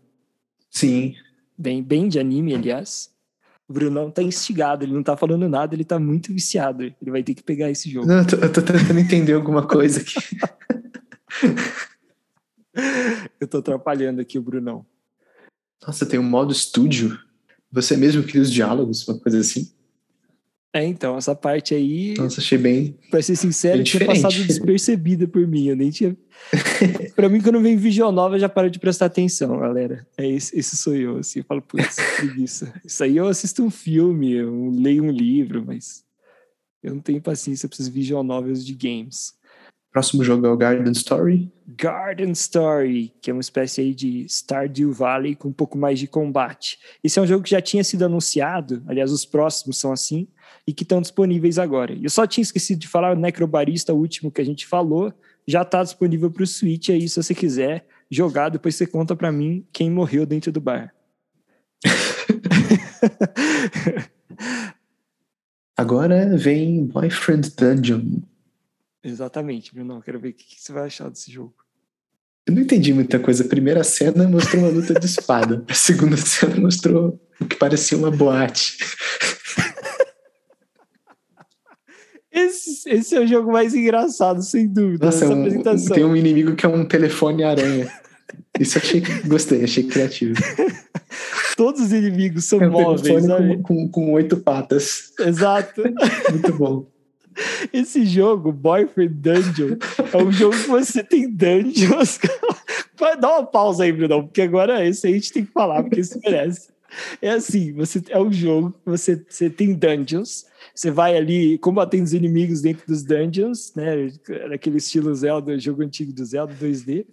S2: Sim.
S1: Bem, bem de anime, aliás. O Brunão tá instigado, ele não tá falando nada, ele tá muito viciado. Ele vai ter que pegar esse jogo.
S2: Não, eu tô, eu tô tentando entender alguma coisa aqui.
S1: eu tô atrapalhando aqui o Brunão.
S2: Nossa, tem um modo estúdio. Você mesmo cria os diálogos, uma coisa assim.
S1: É, então, essa parte aí.
S2: Nossa, achei bem.
S1: Pra ser sincero, tinha passado despercebida por mim. Eu nem tinha. pra mim, quando vem visual nova, eu já paro de prestar atenção, galera. É esse, esse sou eu, assim. Eu falo, putz, preguiça. Isso aí eu assisto um filme, eu leio um livro, mas eu não tenho paciência para esses visual novels de games.
S2: Próximo jogo é o Garden Story.
S1: Garden Story, que é uma espécie aí de Stardew Valley com um pouco mais de combate. Esse é um jogo que já tinha sido anunciado, aliás, os próximos são assim, e que estão disponíveis agora. Eu só tinha esquecido de falar, o Necrobarista, o último que a gente falou, já está disponível para o Switch aí, se você quiser jogar, depois você conta para mim quem morreu dentro do bar.
S2: Agora vem Boyfriend Dungeon.
S1: Exatamente, Bruno. Quero ver o que você vai achar desse jogo.
S2: Eu não entendi muita coisa. A primeira cena mostrou uma luta de espada. A segunda cena mostrou o que parecia uma boate.
S1: Esse, esse é o jogo mais engraçado, sem dúvida.
S2: Nossa, um, tem um inimigo que é um telefone aranha. Isso achei gostei, achei criativo.
S1: Todos os inimigos são é um móveis.
S2: Com, com, com, oito patas.
S1: Exato.
S2: Muito bom.
S1: Esse jogo, Boyfriend Dungeon, é um jogo que você tem dungeons. Dar uma pausa aí, Bruno, porque agora esse a gente tem que falar, porque isso merece. É assim, você é um jogo, você, você tem dungeons você vai ali combatendo os inimigos dentro dos dungeons, né? Naquele estilo Zelda, jogo antigo do Zelda 2D.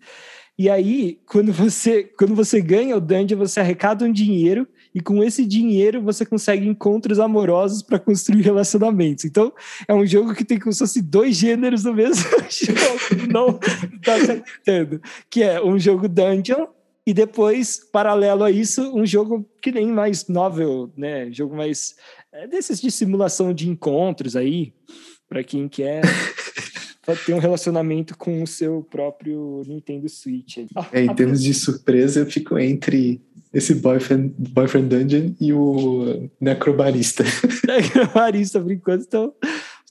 S1: E aí, quando você, quando você ganha o dungeon, você arrecada um dinheiro e com esse dinheiro você consegue encontros amorosos para construir relacionamentos. Então, é um jogo que tem como se fosse dois gêneros do mesmo jogo, não está se Que é um jogo dungeon e depois, paralelo a isso, um jogo que nem mais novel, né? Jogo mais é desses de simulação de encontros aí, para quem quer ter um relacionamento com o seu próprio Nintendo Switch.
S2: É, em termos de surpresa, eu fico entre esse Boyfriend, boyfriend Dungeon e o Necrobarista.
S1: Necrobarista, por enquanto, estão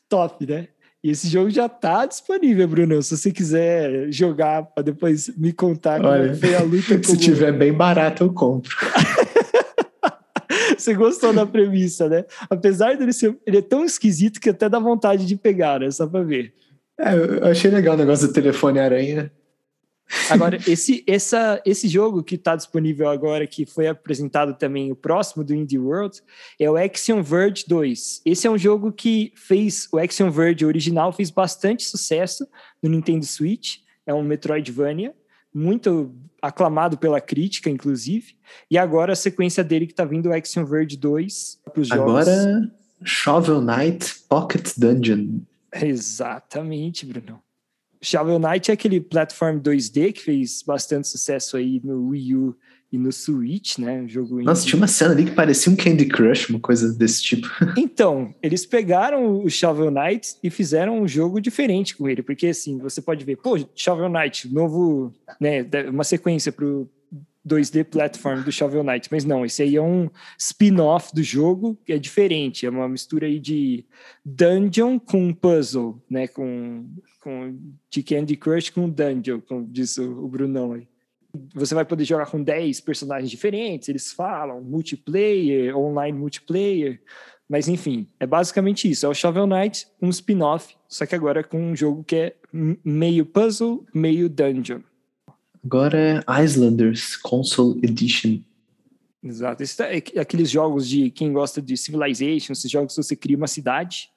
S1: top, né? E esse jogo já está disponível, Bruno. Se você quiser jogar para depois me contar
S2: Olha, como foi a luta. Se tiver bem barato, eu compro.
S1: Você gostou da premissa, né? Apesar dele ser. Ele é tão esquisito que até dá vontade de pegar, né? Só pra ver.
S2: É, eu achei legal o negócio do telefone aranha.
S1: Agora, esse, essa, esse jogo que está disponível agora, que foi apresentado também, o próximo do Indie World, é o Action Verge 2. Esse é um jogo que fez, o Action Verge original fez bastante sucesso no Nintendo Switch. É um Metroidvania muito aclamado pela crítica, inclusive. E agora a sequência dele que tá vindo, o Action Verge 2,
S2: para os jogos. Agora, Shovel Knight Pocket Dungeon.
S1: Exatamente, Bruno. Shovel Knight é aquele platform 2D que fez bastante sucesso aí no Wii U e no Switch, né? Um jogo
S2: Nossa, tinha uma cena ali que parecia um Candy Crush, uma coisa desse tipo.
S1: Então, eles pegaram o Shovel Knight e fizeram um jogo diferente com ele, porque assim, você pode ver, pô, Shovel Knight, novo, né, uma sequência pro 2D platform do Shovel Knight, mas não, esse aí é um spin-off do jogo, que é diferente, é uma mistura aí de dungeon com puzzle, né, com, com de Candy Crush com dungeon, como disse o Brunão aí você vai poder jogar com 10 personagens diferentes, eles falam multiplayer, online multiplayer, mas enfim, é basicamente isso. É o Shovel Knight, um spin-off, só que agora com um jogo que é meio puzzle, meio dungeon.
S2: Agora é Islanders Console Edition.
S1: Exato. Esse é aqueles jogos de quem gosta de Civilization, esses jogos que você cria uma cidade.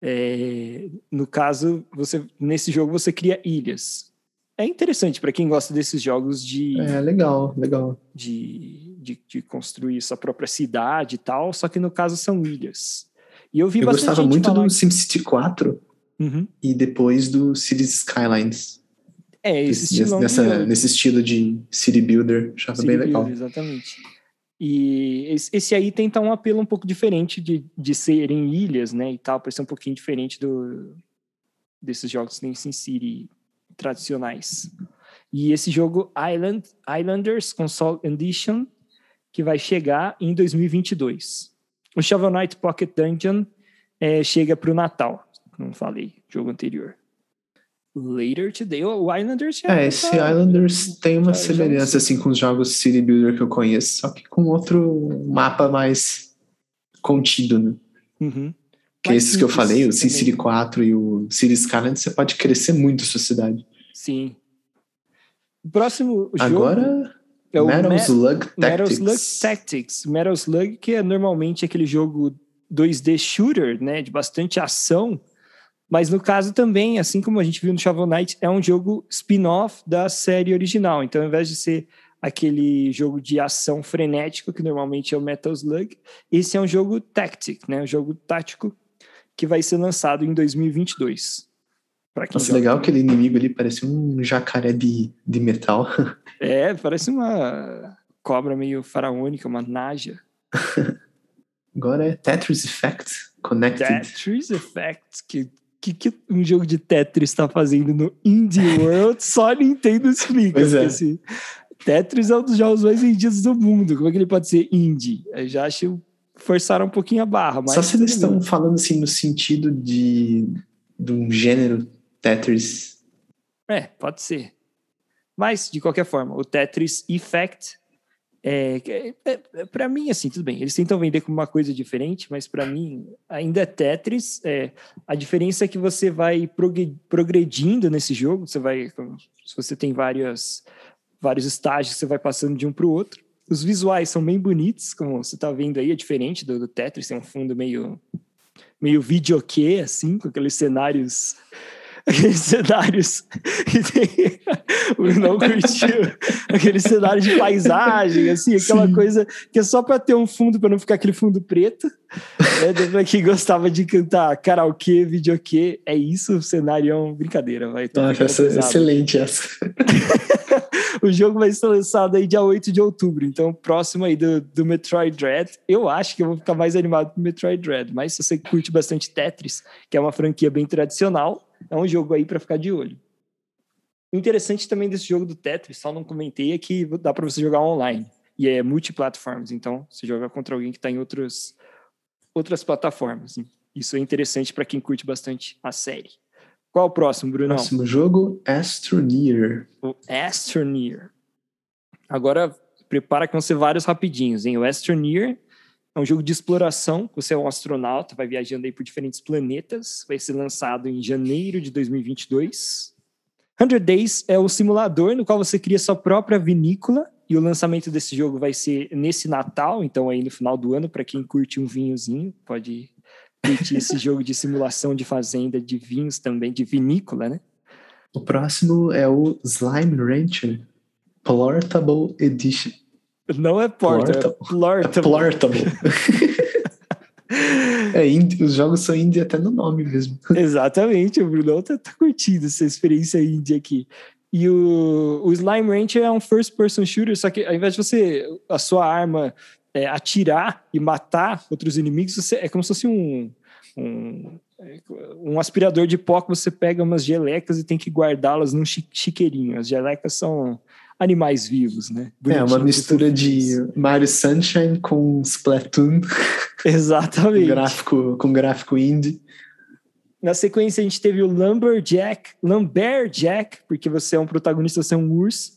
S1: É, no caso, você nesse jogo você cria ilhas é interessante para quem gosta desses jogos de.
S2: É, legal, legal.
S1: De, de, de, construir sua própria cidade e tal, só que no caso são ilhas. E eu vi
S2: eu
S1: bastante.
S2: gostava muito do SimCity 4 uhum. e depois do Cities Skylines.
S1: É, esse estilo.
S2: Nessa, nesse estilo de City Builder, achava City bem legal. Builder,
S1: exatamente. E esse aí tenta um apelo um pouco diferente de, de serem ilhas, né? E tal, para ser um pouquinho diferente do, desses jogos tem SimCity tradicionais. E esse jogo Island, Islanders Console Edition, que vai chegar em 2022. O Shovel Knight Pocket Dungeon é, chega para o Natal, não falei, jogo anterior. Later Today, o Islanders
S2: já É, esse tá, Islanders tem uma semelhança assim com os jogos City Builder que eu conheço, só que com outro mapa mais contido, né? Uhum. Que esses que eu falei, o SimCity 4 e o Cities Skyline, você pode crescer muito a sua cidade.
S1: Sim. O próximo
S2: jogo... Agora... É o Metal Slug Tactics.
S1: Metal Slug Tactics. Metal Slug, que é normalmente aquele jogo 2D shooter, né, de bastante ação, mas no caso também, assim como a gente viu no Shovel Knight, é um jogo spin-off da série original. Então, ao invés de ser aquele jogo de ação frenético, que normalmente é o Metal Slug, esse é um jogo tactic, né, um jogo tático que vai ser lançado em 2022.
S2: Nossa, joga. legal aquele inimigo ali, parece um jacaré de, de metal.
S1: É, parece uma cobra meio faraônica, uma naja.
S2: Agora é Tetris Effect Connected.
S1: Tetris Effect, que que, que um jogo de Tetris está fazendo no Indie World, só Nintendo explica. Pois é. Assim, Tetris é um dos jogos mais vendidos do mundo. Como é que ele pode ser indie? Eu já acho forçaram um pouquinho a barra. Mas
S2: Só se eles estão falando assim no sentido de, de um gênero Tetris.
S1: É, pode ser. Mas, de qualquer forma, o Tetris Effect, é, é, é para mim, assim, tudo bem. Eles tentam vender como uma coisa diferente, mas para mim ainda é Tetris. É, a diferença é que você vai progredindo nesse jogo. Você vai, se você tem várias, vários estágios, você vai passando de um para o outro. Os visuais são bem bonitos, como você está vendo aí, é diferente do, do Tetris, tem um fundo meio meio videokê, assim, com aqueles cenários aqueles cenários que tem o não curtiu aquele cenário de paisagem assim aquela Sim. coisa que é só para ter um fundo para não ficar aquele fundo preto né? para quem gostava de cantar karaokê videokê é isso o cenário é uma brincadeira vai
S2: ah, essa, excelente essa
S1: o jogo vai ser lançado aí dia 8 de outubro, então próximo aí do, do Metroid Dread. Eu acho que eu vou ficar mais animado com Metroid Dread, mas se você curte bastante Tetris, que é uma franquia bem tradicional, é um jogo aí para ficar de olho. O interessante também desse jogo do Tetris, só não comentei, é que dá para você jogar online. E é multiplataformas, então você joga contra alguém que está em outros, outras plataformas. Isso é interessante para quem curte bastante a série. Qual o próximo, Bruno?
S2: Próximo jogo, Astroneer.
S1: O Astroneer. Agora, prepara que vão ser vários rapidinhos, hein? O Astroneer é um jogo de exploração. Você é um astronauta, vai viajando aí por diferentes planetas. Vai ser lançado em janeiro de 2022. 100 Days é o simulador no qual você cria sua própria vinícola. E o lançamento desse jogo vai ser nesse Natal, então aí no final do ano, para quem curte um vinhozinho, pode curtir esse jogo de simulação de fazenda, de vinhos também, de vinícola, né?
S2: O próximo é o Slime Rancher Portable Edition.
S1: Não é porta, é plortable. É
S2: plortable. é, indie, os jogos são indie até no nome mesmo.
S1: Exatamente, o Bruno tá, tá curtindo essa experiência indie aqui. E o, o Slime Rancher é um first person shooter, só que ao invés de você, a sua arma é, atirar e matar outros inimigos, você, é como se fosse um, um, um aspirador de pó que você pega umas gelecas e tem que guardá-las num chiqueirinho. As gelecas são animais vivos, né?
S2: é, uma mistura de Mario Sunshine com Splatoon.
S1: Exatamente.
S2: com, gráfico, com gráfico indie.
S1: Na sequência, a gente teve o Lumberjack, Lumberjack, porque você é um protagonista, você é um urso,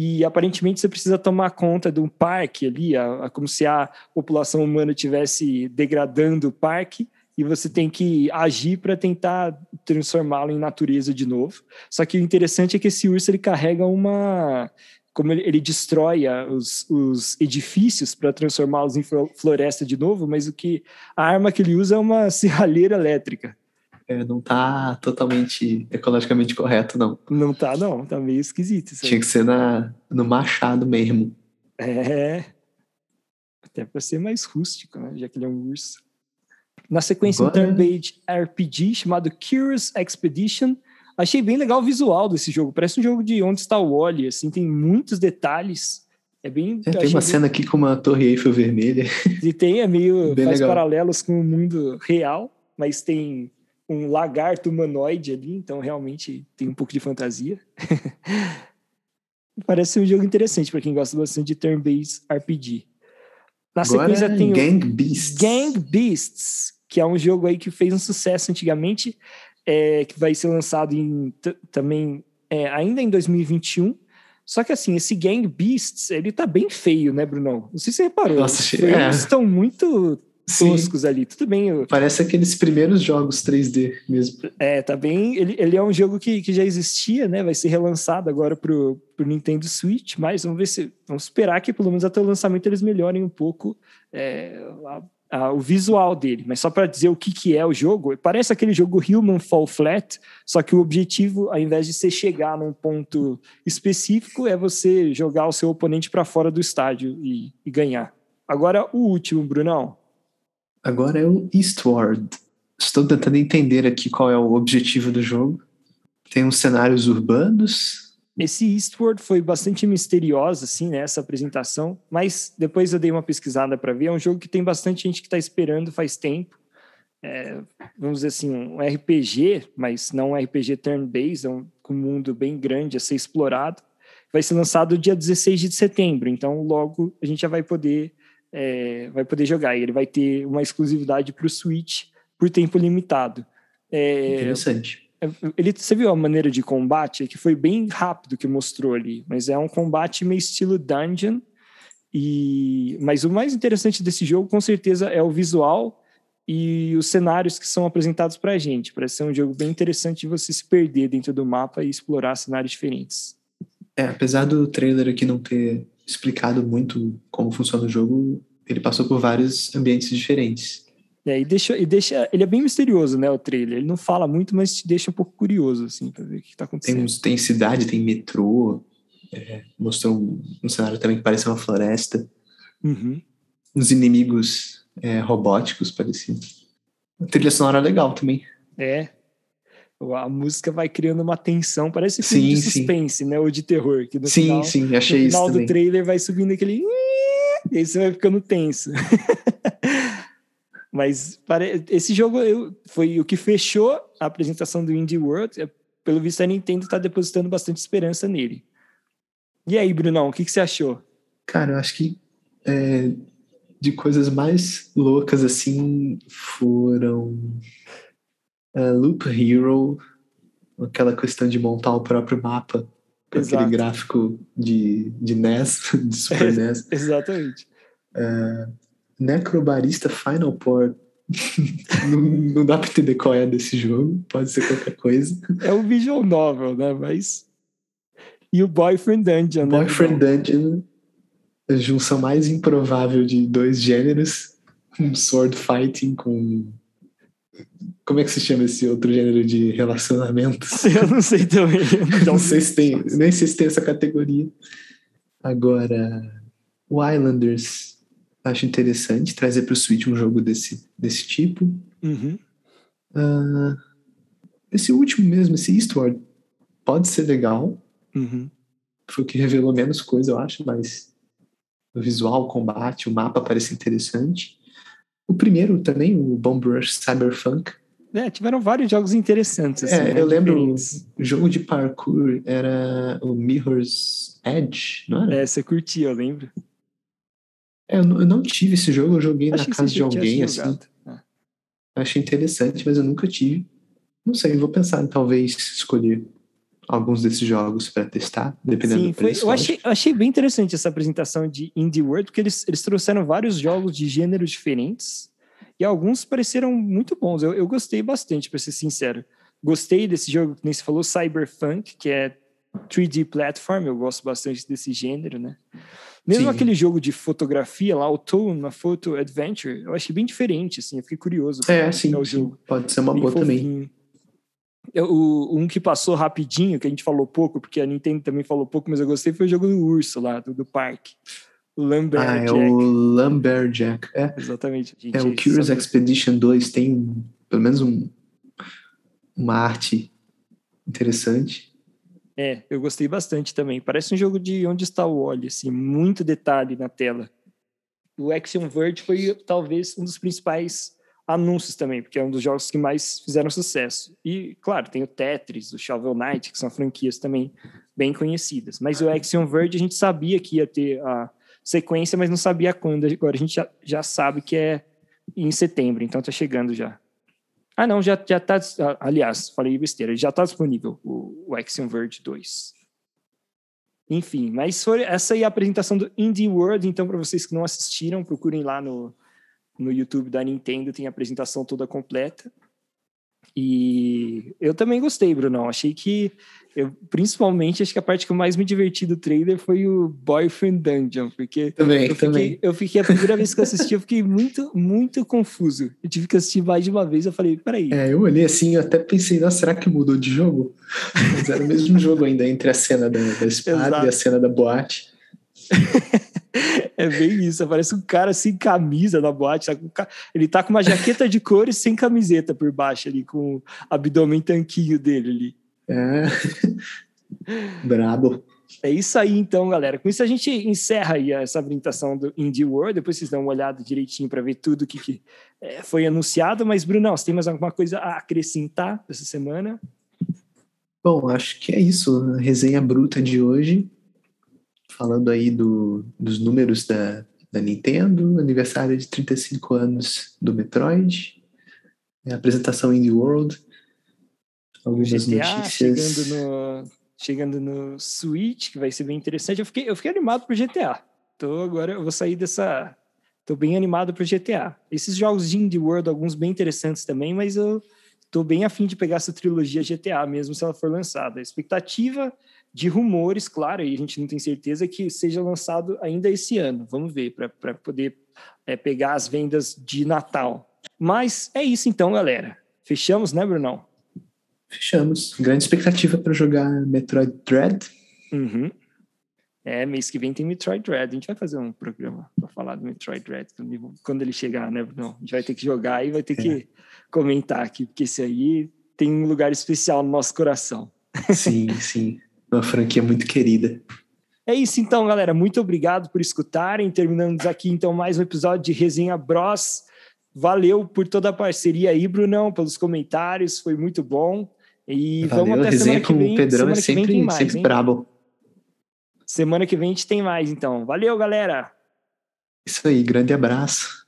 S1: e aparentemente você precisa tomar conta de um parque ali, a, a, como se a população humana estivesse degradando o parque, e você tem que agir para tentar transformá-lo em natureza de novo. Só que o interessante é que esse urso ele carrega uma como ele, ele destrói os, os edifícios para transformá-los em floresta de novo, mas o que a arma que ele usa é uma serralheira elétrica.
S2: É, não tá totalmente ecologicamente correto, não.
S1: Não tá, não. Tá meio esquisito isso
S2: Tinha que ser na, no machado mesmo.
S1: É. Até para ser mais rústico, né? Já que ele é um urso. Na sequência, Agora... um turn-based RPG chamado Curious Expedition. Achei bem legal o visual desse jogo. Parece um jogo de Onde Está o Wally, assim, tem muitos detalhes. É bem.
S2: É, tem uma bem... cena aqui com uma torre Eiffel vermelha.
S1: E tem, é meio. Bem faz legal. paralelos com o mundo real, mas tem um lagarto humanoide ali, então realmente tem um pouco de fantasia. Parece um jogo interessante para quem gosta bastante de turn-based RPG.
S2: Na Agora sequência tem Gang Beasts.
S1: Gang Beasts, que é um jogo aí que fez um sucesso antigamente, é, que vai ser lançado em, também é, ainda em 2021. Só que assim, esse Gang Beasts, ele tá bem feio, né, Bruno? Não sei se você reparou.
S2: Nossa,
S1: Eles é. estão muito toscos ali. Tudo bem. Eu...
S2: Parece aqueles primeiros jogos 3D mesmo.
S1: É, tá bem. Ele, ele é um jogo que, que já existia, né? Vai ser relançado agora pro, pro Nintendo Switch, mas vamos ver se. Vamos esperar que pelo menos até o lançamento eles melhorem um pouco é, a, a, o visual dele. Mas só para dizer o que, que é o jogo, parece aquele jogo Human Fall Flat, só que o objetivo, ao invés de você chegar num ponto específico, é você jogar o seu oponente para fora do estádio e, e ganhar. Agora, o último, Brunão.
S2: Agora é o Eastward. Estou tentando entender aqui qual é o objetivo do jogo. Tem uns cenários urbanos.
S1: Esse Eastward foi bastante misterioso, assim, né, apresentação, mas depois eu dei uma pesquisada para ver. É um jogo que tem bastante gente que está esperando faz tempo. É, vamos dizer assim, um RPG, mas não um RPG turn-based, é um, um mundo bem grande a ser explorado. Vai ser lançado dia 16 de setembro, então logo a gente já vai poder é, vai poder jogar. E ele vai ter uma exclusividade para o Switch por tempo limitado.
S2: É, Interessante.
S1: É, ele, você viu a maneira de combate? Que foi bem rápido que mostrou ali, mas é um combate meio estilo dungeon. E, mas o mais interessante desse jogo, com certeza, é o visual e os cenários que são apresentados para a gente. Parece ser um jogo bem interessante de você se perder dentro do mapa e explorar cenários diferentes.
S2: É, apesar do trailer aqui não ter explicado muito como funciona o jogo, ele passou por vários ambientes diferentes.
S1: É, e deixa, e deixa. Ele é bem misterioso, né? O trailer. Ele não fala muito, mas te deixa um pouco curioso, assim, pra ver o que tá acontecendo.
S2: Tem, tem cidade, tem metrô. É, mostrou um, um, cenário também que parece uma floresta.
S1: Uhum.
S2: Uns inimigos é, robóticos, pareciam. A trilha sonora é legal também.
S1: É, a música vai criando uma tensão, parece filme sim, de suspense, sim. né? Ou de terror. Que no
S2: sim,
S1: final,
S2: sim, achei
S1: isso. No final
S2: do
S1: trailer vai subindo aquele. E aí você vai ficando tenso. Mas esse jogo foi o que fechou a apresentação do Indie World. É, pelo visto, a Nintendo está depositando bastante esperança nele. E aí, Brunão, o que, que você achou?
S2: Cara, eu acho que é, de coisas mais loucas assim foram uh, Loop Hero, aquela questão de montar o próprio mapa com Exato. aquele gráfico de, de NES, de Super NES.
S1: Exatamente.
S2: Uh, Necrobarista Final Port. não, não, dá pra entender qual é desse jogo, pode ser qualquer coisa.
S1: É um visual novel, né? Mas. E o Boyfriend Dungeon,
S2: né? Boyfriend Dungeon, a junção mais improvável de dois gêneros: um sword fighting com como é que se chama esse outro gênero de relacionamentos?
S1: Eu não sei também.
S2: Não, não sei se tem, nem sei se tem essa categoria. Agora, o Islanders, acho interessante trazer para o Switch um jogo desse, desse tipo.
S1: Uhum.
S2: Uh, esse último mesmo, esse Eastward, pode ser legal.
S1: Uhum.
S2: Foi o que revelou menos coisa, eu acho, mas o visual, o combate, o mapa parece interessante. O primeiro também, o Bomb Rush Cyberpunk.
S1: É, tiveram vários jogos interessantes. Assim,
S2: é,
S1: né?
S2: eu lembro, o jogo de parkour era o Mirror's Edge, não era?
S1: É, você curtia, eu lembro.
S2: É, eu, não, eu tive esse jogo, eu joguei
S1: Acho
S2: na casa de alguém, assim.
S1: É.
S2: Achei interessante, mas eu nunca tive. Não sei, vou pensar em talvez escolher alguns desses jogos para testar, dependendo
S1: Sim,
S2: do
S1: foi,
S2: preço.
S1: eu,
S2: lógico.
S1: achei, eu achei bem interessante essa apresentação de Indie World, porque eles, eles trouxeram vários jogos de gêneros diferentes e alguns pareceram muito bons. Eu, eu gostei bastante, para ser sincero. Gostei desse jogo, que nem você falou, Cyberpunk, que é 3D platform, eu gosto bastante desse gênero, né? Mesmo
S2: Sim.
S1: aquele jogo de fotografia lá, o Tone, na Photo Adventure, eu achei bem diferente, assim, eu fiquei curioso
S2: É, sim,
S1: o jogo.
S2: pode ser uma
S1: Bem
S2: boa também.
S1: fofinho. Eu- o, um que passou rapidinho, que a gente falou pouco, porque a Nintendo também falou pouco, mas eu gostei, foi o jogo do urso lá, do, do parque. O
S2: Ah, é o Lumberjack. É,
S1: Exatamente. Gente,
S2: é o Curious
S1: sabe-
S2: Expedition 2 tem pelo menos um, uma arte interessante.
S1: É, eu gostei bastante também. Parece um jogo de onde está o óleo, assim, muito detalhe na tela. O Action Verge foi talvez um dos principais anúncios também, porque é um dos jogos que mais fizeram sucesso. E, claro, tem o Tetris, o Shovel Knight, que são franquias também bem conhecidas. Mas o Action Verge a gente sabia que ia ter a sequência, mas não sabia quando. Agora a gente já, já sabe que é em setembro, então tá chegando já. Ah, não, já, já tá. ah, Aliás, falei besteira, já tá disponível o, o Action Verge 2. Enfim, mas foi essa aí é a apresentação do Indie World. Então, para vocês que não assistiram, procurem lá no, no YouTube da Nintendo, tem a apresentação toda completa. E eu também gostei, Brunão. Achei que, eu, principalmente, acho que a parte que eu mais me diverti do trailer foi o Boyfriend Dungeon, porque
S2: Também,
S1: eu
S2: também.
S1: fiquei, eu fiquei, a primeira vez que eu assisti, eu fiquei muito, muito confuso. Eu tive que assistir mais de uma vez, eu falei, peraí,
S2: É, eu olhei assim, eu até pensei, nossa, será que mudou de jogo? Mas era o mesmo jogo ainda, entre a cena da, da espada
S1: Exato.
S2: e a cena da boate.
S1: é bem isso, parece um cara sem camisa na boate? O ca- ele tá com uma jaqueta de cores sem camiseta por baixo ali, com o abdômen tanquinho dele ali.
S2: É. Brabo.
S1: É isso aí, então, galera. Com isso a gente encerra aí essa apresentação do Indie World. Depois vocês dão uma olhada direitinho para ver tudo que, que é, foi anunciado. Mas, Brunão, você tem mais alguma coisa a acrescentar essa semana?
S2: Bom, acho que é isso. A resenha bruta de hoje. Falando aí do, dos números da, da Nintendo, aniversário de 35 anos do Metroid, a apresentação Indie World, algumas
S1: GTA
S2: notícias.
S1: chegando no, chegando no Switch, que vai ser bem interessante. Eu fiquei, eu fiquei animado pro GTA. Tô agora, eu vou sair dessa. Tô bem animado pro GTA. Esses jogos de Indie World, alguns bem interessantes também, mas eu tô bem afim de pegar essa trilogia GTA mesmo se ela for lançada. A expectativa de rumores, claro, e a gente não tem certeza que seja lançado ainda esse ano. Vamos ver, para poder é, pegar as vendas de Natal. Mas é isso então, galera. Fechamos, né, Brunão?
S2: Fechamos. Grande expectativa para jogar Metroid Dread.
S1: Uhum. É, mês que vem tem Metroid Dread. A gente vai fazer um programa para falar do Metroid Dread quando ele chegar, né, Bruno? A gente vai ter que jogar e vai ter é. que comentar aqui, porque esse aí tem um lugar especial no nosso coração.
S2: Sim, sim. Uma franquia muito querida.
S1: É isso então, galera. Muito obrigado por escutarem. Terminamos aqui então mais um episódio de Resenha Bros. Valeu por toda a parceria aí, Brunão, pelos comentários. Foi muito bom. E
S2: Valeu,
S1: vamos até
S2: resenha
S1: semana que vem.
S2: o Pedrão
S1: semana
S2: é
S1: que vem
S2: sempre,
S1: mais,
S2: sempre
S1: hein?
S2: brabo.
S1: Semana que vem a gente tem mais, então. Valeu, galera!
S2: Isso aí, grande abraço.